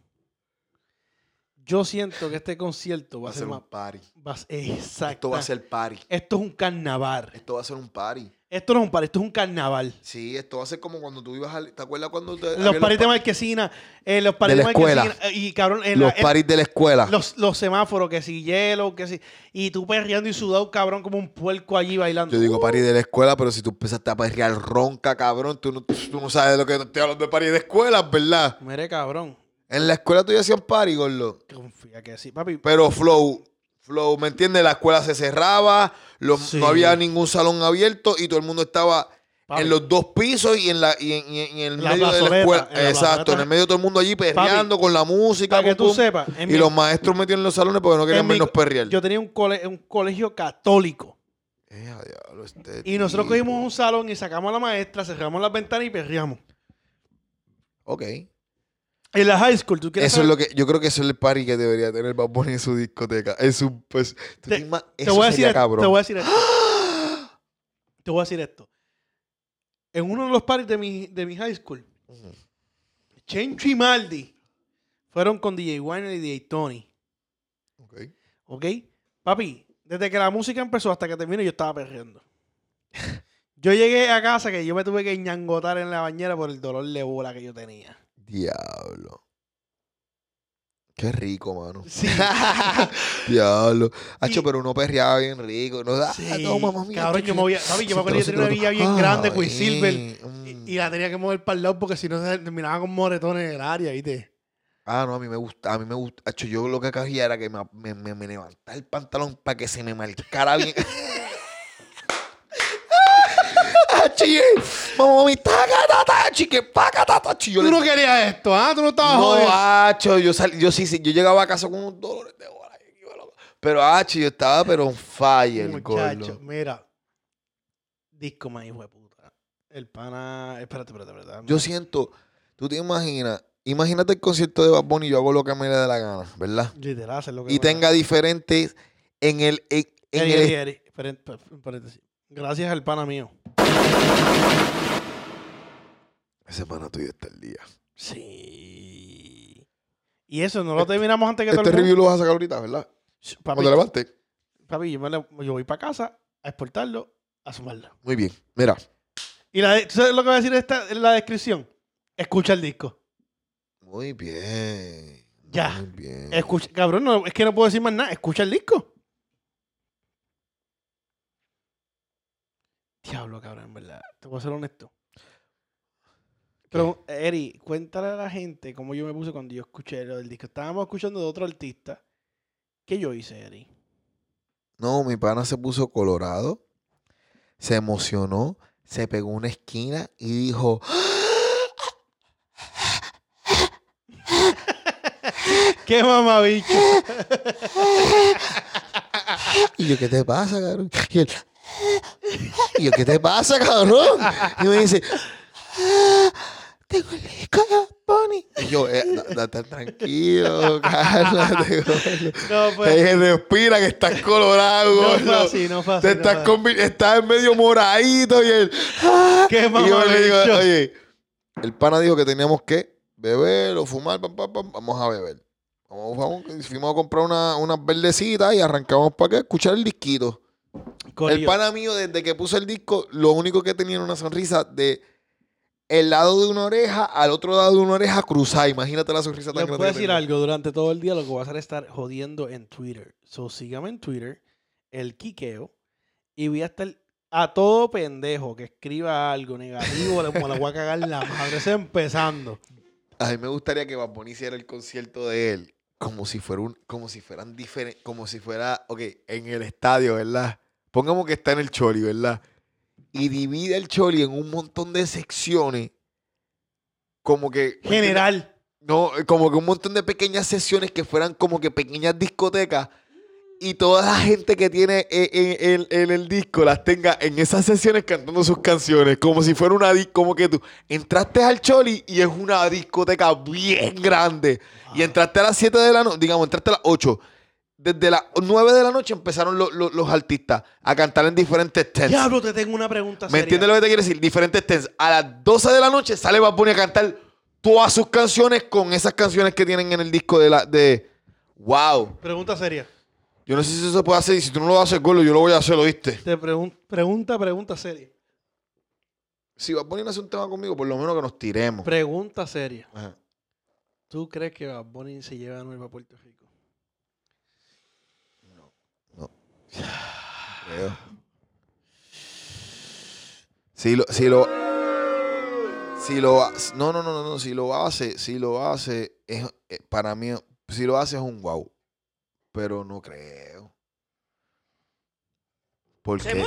Yo siento que este concierto va, Va a ser más. un party. va a- exacto. Esto va a ser party. Esto es un carnaval. Esto va a ser un party. Esto no es un par, esto es un carnaval. Sí, esto va a ser como cuando tú ibas al... ¿Te acuerdas cuando te, Los paris de Marquesina, eh, los paris De de, la escuela. Marquesina, eh, y cabrón, en los la- en- paris de la escuela? los, los semáforos, que si hielo, que si. Y tú perreando y sudado, cabrón, como un puerco allí bailando. Yo digo party de la escuela, pero si tú empezaste a perrear ronca, cabrón, tú no, tú no sabes de lo que estoy hablando de party de escuela, ¿verdad? Mire, cabrón. En la escuela tú ya hacían party, gordo. Confía que sí, papi. Pero flow, flow, ¿me entiendes? La escuela se cerraba, los- Sí. no había ningún salón abierto y todo el mundo estaba Papi. en los dos pisos y en, la, y en, y el La medio de la escuela. en la Exacto, en el medio todo el mundo allí perreando con la música. Para que pum, tú sepas, Y mi- los maestros metidos en los salones porque no querían vernos perrear. Yo tenía un, cole- un colegio católico. Eh, diablo, este Y nosotros cogimos un salón y sacamos a la maestra, cerramos las ventanas y perreamos. Ok. En la high school, ¿tú quieres Eso es lo que, yo creo que eso es el party que debería tener Bad Bunny en su discoteca. Es un, pues, Te- te Te voy, a decir sería esto, cabrón. te voy a decir esto. te voy a decir esto. En uno de los parties de mi, de mi high school, Chencho y Maldi fueron con DJ Winer y DJ Tony. Ok. ¿Ok? Papi, desde que la música empezó hasta que terminó, yo estaba perreando. yo llegué a casa que yo me tuve que ñangotar en la bañera por el dolor de bola que yo tenía. Diablo. Qué rico, mano. Sí. Diablo. Hacho, pero uno perreaba bien rico. No, ah, Sí, toma, mami, cabrón, yo me voy a- papi, yo me acuerdo que tenía una villa bien grande, Quicksilver, mm. Y, y la tenía que mover para el lado porque si no se terminaba con moretones en el área, ¿viste? Ah, no, a mí me gusta, a mí me gusta. Hacho, yo lo que hacía era que me, me, me, me levantaba el pantalón para que se me marcara bien. Mamá, mami, taca, tata, chique, paca, tata, chi, yo Tú le- no querías esto, ¿ah? Tú no estabas No, jodido. hacho, yo salí, yo sí, sí, yo llegaba a casa con unos dolores de bola. yo iba loco. Pero, hacho, yo estaba, pero on fire, Muchacho, gordo. mira. Disco más hijo de puta. El pana. Espérate, espérate, espérate. Yo siento, tú te imaginas, imagínate el concierto de Bad Bunny y yo hago lo que me dé la gana, ¿verdad? Literal, hacer lo que Y tenga diferentes en el, en, en el esperen- paréntesis. Gracias al pana mío. Ese pana tuyo está el día. Sí. Y eso no lo terminamos antes que todo Este el review mundo. lo vas a sacar ahorita, ¿verdad? Papi, Cuando te levantes. papi, yo, me le- yo voy para casa a exportarlo, a sumarlo. Muy bien. Mira, Y la, de- ¿tú sabes lo que va a decir esta, en la descripción? Escucha el disco. muy bien. Ya. Muy bien. Escucha, cabrón, no, es que no puedo decir más nada. Escucha el disco. Diablo, cabrón, en verdad. Te voy a ser honesto. Pero, Eri, cuéntale a la gente cómo yo me puse cuando yo escuché lo del disco. Estábamos escuchando de otro artista. ¿Qué yo hice, Eri? No, mi pana se puso colorado, se emocionó, se pegó una esquina y dijo, ¡Qué mamabicho! y yo, ¿qué te pasa, cabrón? Y él, y yo, ¿qué te pasa, cabrón? Y me dice, "Ah, tengo el disco de Bad Bunny". Y yo, eh, da- date tranquilo, cálmate, gordo. No, pues. Eh, respira que estás colorado, No fue así, no fue así. Te no estás, fue así. convi- estás en medio moradito y él. "Ah". ¡Qué Y yo le digo, oye, el pana dijo que teníamos que beber o fumar, pam, pam, pam, vamos a beber. Vamos, vamos, fuimos a comprar una- unas verdecitas y arrancamos para acá escuchar el disquito. El pana mío, desde que puso el disco, lo único que tenía era una sonrisa de el lado de una oreja al otro lado de una oreja cruzada. Imagínate la sonrisa tan Les grande voy a decir algo. Durante todo el día lo que voy a hacer es estar jodiendo en Twitter. So, sígame en Twitter, el Quiqueo, y voy a estar a todo pendejo que escriba algo negativo, le, como le voy a cagar la madre. Eso empezando. A mí me gustaría que Bad Bunny hiciera el concierto de él como si fuera un, como si fueran diferentes, como si fuera, ok, en el estadio, ¿verdad? Pongamos que está en el Choli, ¿verdad? Y divide el Choli en un montón de secciones, como que... General. No, como que un montón de pequeñas sesiones que fueran como que pequeñas discotecas y toda la gente que tiene en, en- en- en el disco las tenga en esas sesiones cantando sus canciones, como si fuera una disco, como que tú entraste al Choli y es una discoteca bien grande y entraste a las 7 de la noche, digamos, entraste a las 8. Desde las 9 de la noche empezaron lo- lo- los artistas a cantar en diferentes tents. Diablo, te tengo una pregunta ¿Me entiendes lo que te quiero decir? Diferentes tents. A las 12 de la noche sale Bad Bunny a cantar todas sus canciones con esas canciones que tienen en el disco de la de Wow. Pregunta seria. Yo no sé si eso se puede hacer y si tú no lo haces, Golo, yo lo voy a hacer, ¿lo viste? Te pregun- pregunta, pregunta seria. Si Bad Bunny no hace un tema conmigo, por lo menos que nos tiremos. Pregunta seria. Ajá. ¿Tú crees que Bad Bunny se lleva a Nueva Puerto Rico? Creo. Si lo, si lo, si lo, no, no, no, no, no, si lo hace, si lo hace, es, eh, para mí, si lo hace es un wow, pero no creo. Porque,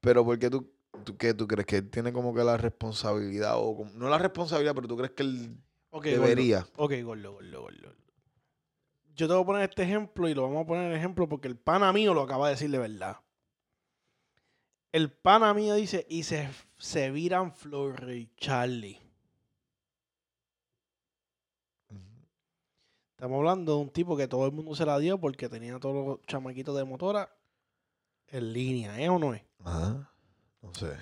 pero porque tú, tú, ¿qué tú crees? Que él tiene como que la responsabilidad, o como- no la responsabilidad, pero tú crees que él Ok, debería. Gordo. Ok, gordo, gordo, gordo. Yo te voy a poner este ejemplo y lo vamos a poner en ejemplo porque el pana mío lo acaba de decir de verdad. El pana mío dice, y se, se viran Flor y Charlie. Estamos hablando de un tipo que todo el mundo se la dio porque tenía todos los chamaquitos de motora en línea, ¿eh o no es? Ajá. No sé.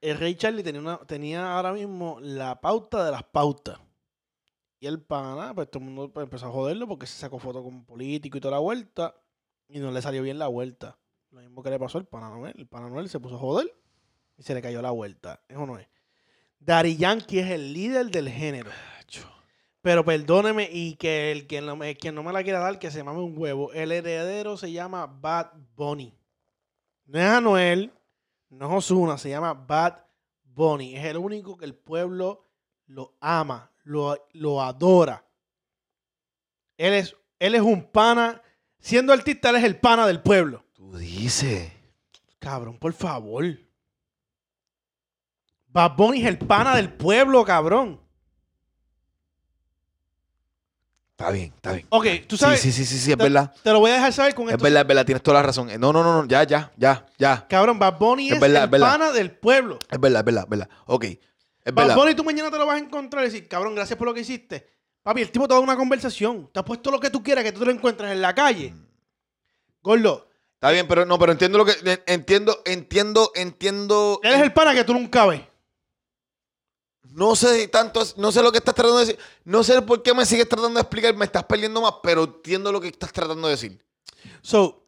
el Rey Charlie tenía, una, tenía ahora mismo la pauta de las pautas. Y el pana, pues todo el mundo pues, empezó a joderlo porque se sacó foto con un político y toda la vuelta. Y no le salió bien la vuelta. Lo mismo que le pasó al pana Noel. El pana Noel se puso a joder y se le cayó la vuelta. Eso no es. Daddy Yankee es el líder del género. Pero perdóneme y que el quien no, me, quien no me la quiera dar, que se mame un huevo. El heredero se llama Bad Bunny. No es Anuel, no es Ozuna, se llama Bad Bunny. Es el único que el pueblo lo ama, lo, lo adora. Él es, él es un pana. Siendo artista, él es el pana del pueblo. Tú dices. Cabrón, por favor. Bad Bunny es el pana del pueblo, cabrón. Está bien, está bien. Ok, tú sabes. Sí, sí, sí, sí, sí, es te, verdad. te lo voy a dejar saber con Es verdad, es verdad, tienes toda la razón. No, no, no, no, ya, ya, ya, ya. Cabrón, Bad Bunny Es es, verdad, el es verdad. pana del pueblo. Es verdad, es verdad, es verdad. Ok. Es Bad verdad. Bunny tú mañana te lo vas a encontrar y decir, cabrón, gracias por lo que hiciste. Papi, el tipo te da una conversación. Te ha puesto lo que tú quieras, que tú te lo encuentres en la calle. Gordo, Está bien, pero no, pero entiendo lo que. Entiendo, entiendo, entiendo. él es el pana que tú nunca ves. No sé tanto, no sé lo que estás tratando de decir. No sé por qué me sigues tratando de explicar, me estás perdiendo más, pero entiendo lo que estás tratando de decir. So,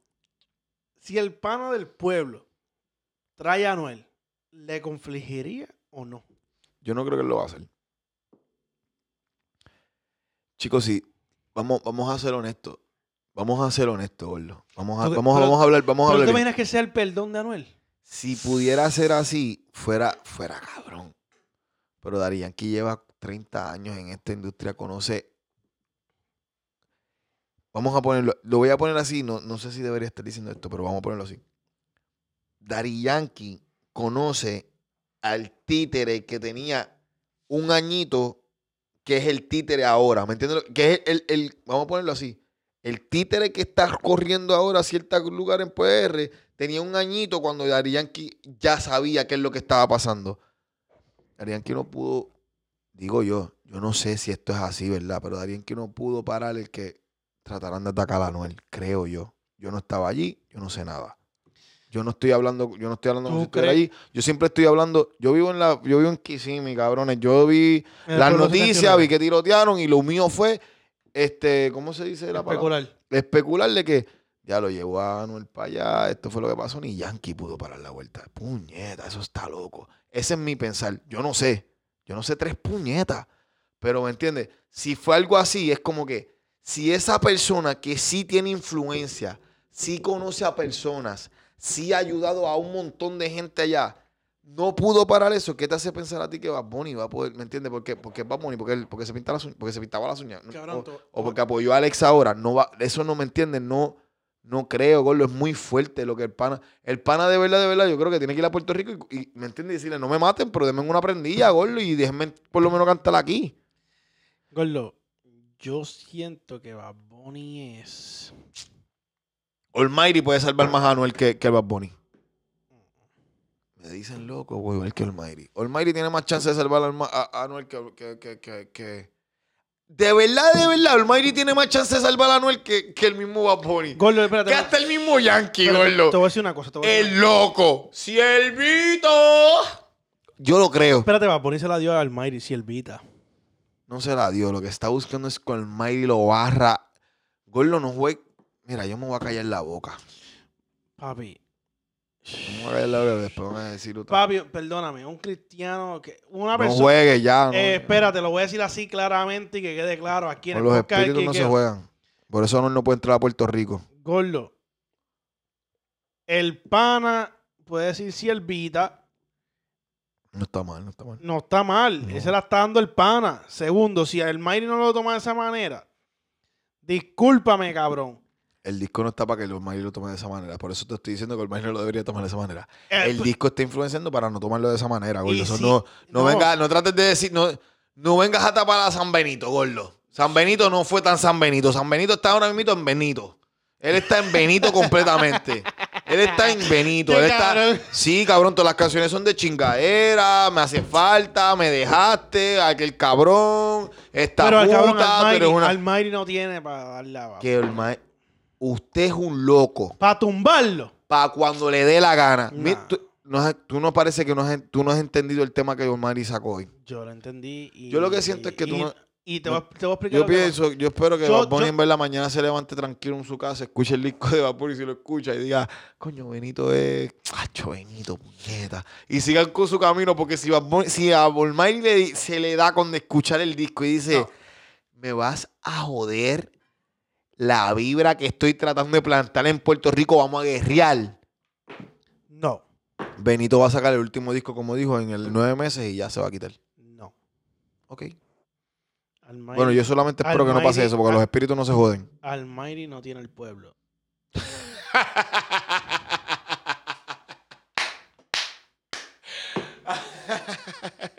si el pana del pueblo trae a Anuel, ¿le confligiría o no? Yo no creo que él lo va a hacer. Chicos, sí, vamos, vamos a ser honestos. Vamos a ser honestos, gordo. Vamos a, vamos, pero- vamos a hablar, vamos a ¿Pero hablar. bien. imaginas que sea el perdón de Anuel? Si pudiera ser así, fuera, fuera cabrón. Pero Dari Yankee lleva 30 años en esta industria, conoce. Vamos a ponerlo, lo voy a poner así, no, no sé si debería estar diciendo esto, pero vamos a ponerlo así. Dari Yankee conoce al títere que tenía un añito, que es el títere ahora, ¿me entiendes? Que es el, el- vamos a ponerlo así. El títere que está corriendo ahora a ciertos lugares en PR tenía un añito cuando Dari Yankee ya sabía qué es lo que estaba pasando. Dari Yankee no pudo, digo yo, yo no sé si esto es así, ¿verdad? Pero Dari Yankee no pudo parar el que trataran de atacar a Anuel, creo yo. Yo no estaba allí, yo no sé nada. Yo no estoy hablando, yo no estoy hablando como ¿Tú si estuviera allí. Yo siempre estoy hablando, yo vivo en la, yo vivo en Kissimmee, cabrones. Yo vi el las noticias, 79. vi que tirotearon y lo mío fue, este, ¿cómo se dice la palabra? Especular. especular de que ya lo llevó a Anuel para allá, esto fue lo que pasó, ni Yankee pudo parar la vuelta. Puñeta, eso está loco. Ese es mi pensar. Yo no sé. Yo no sé tres puñetas. Pero, ¿me entiendes? Si fue algo así, es como que si esa persona que sí tiene influencia, sí conoce a personas, sí ha ayudado a un montón de gente allá, no pudo parar eso, ¿qué te hace pensar a ti que Bad Bunny va a poder, ¿me entiendes? Porque, porque Bad Bunny, porque, él- porque, se pinta las uñas- porque se pintaba las uñas. O- porque apoyó a Alex ahora. No va, eso no me entienden, no, No creo, Gordo, es muy fuerte lo que el pana. El pana de verdad, de verdad, yo creo que tiene que ir a Puerto Rico y, y, ¿me entiendes? Y decirle, no me maten, pero denme una prendilla, Gordo, y déjenme por lo menos cantar aquí. Gordo, yo siento que Bad Bunny es. Almighty puede salvar más a Anuel que, que el Bad Bunny. Me dicen loco, güey, igual que Almighty. Almighty tiene más chance de salvar a, a- a Anuel que, que, que, que, que- De verdad, de verdad, Almighty tiene más chance de salvar a Anuel que, que el mismo Bad Bunny. Gordo, espérate. Que hasta el mismo Yankee, gordo. Te voy a decir una cosa. Te voy a decir El loco. Siervito. Yo lo creo. Espérate, Bad Bunny se la dio al Almighty, Siervita. No se la dio. Lo que está buscando es con Almighty lo barra. Gordo no juega. Mira, yo me voy a callar la boca. Papi. Me voy a callar la boca después van a decir otra. Papi, perdóname, un cristiano que. Una No persona. juegue ya. no. Eh, espérate, lo voy a decir así claramente y que quede claro aquí en Con el los podcast. espíritus que- no que- se juegan. Por eso no, no puede entrar a Puerto Rico. Gordo. El pana puede decir Siervita. No está mal, no está mal. No está mal. No. Ese la está dando el pana. Segundo, si el Mayri no lo toma de esa manera, discúlpame, cabrón. El disco no está para que el Almighty lo tome de esa manera. Por eso te estoy diciendo que el Almighty no lo debería tomar de esa manera. Eh, el pues- disco está influenciando para no tomarlo de esa manera, gordo. Eso no, no, no. venga, no trates de decir, no, no vengas a tapar a San Benito, gordo. San Benito no fue tan San Benito. San Benito está ahora mismo en Benito. Él está en Benito completamente. Él está en Benito. Él está, cabrón. sí, cabrón, todas las canciones son de chingadera, me hace falta, me dejaste, aquel cabrón, esta pero el puta, cabrón tú Almighty, una... Almighty no tiene para darle abajo. Que el ma- Usted es un loco. Para tumbarlo. para cuando le dé la gana. Nah. Mi- tú, no has- tú no parece que no has, tú no has entendido el tema que Omari sacó hoy. Yo lo entendí. Y, Yo lo que siento es que tú y- no- Y te voy, a- te voy a explicar. Yo pienso, yo espero que Yo- yo- en ver la mañana se levante tranquilo en su casa, escuche el disco de Bad Bunny si lo escucha y diga, coño, Benito es, acho, Benito, puñeta. Y sigan con su camino porque si, si a le di- se le da con escuchar el disco y dice, me vas a joder la vibra que estoy tratando de plantar en Puerto Rico, vamos a guerrear. No. Benito va a sacar el último disco, como dijo, en el nueve meses y ya se va a quitar. No. Ok. Bueno, yo solamente espero que no pase eso, porque los espíritus no se joden. Almighty no tiene el pueblo.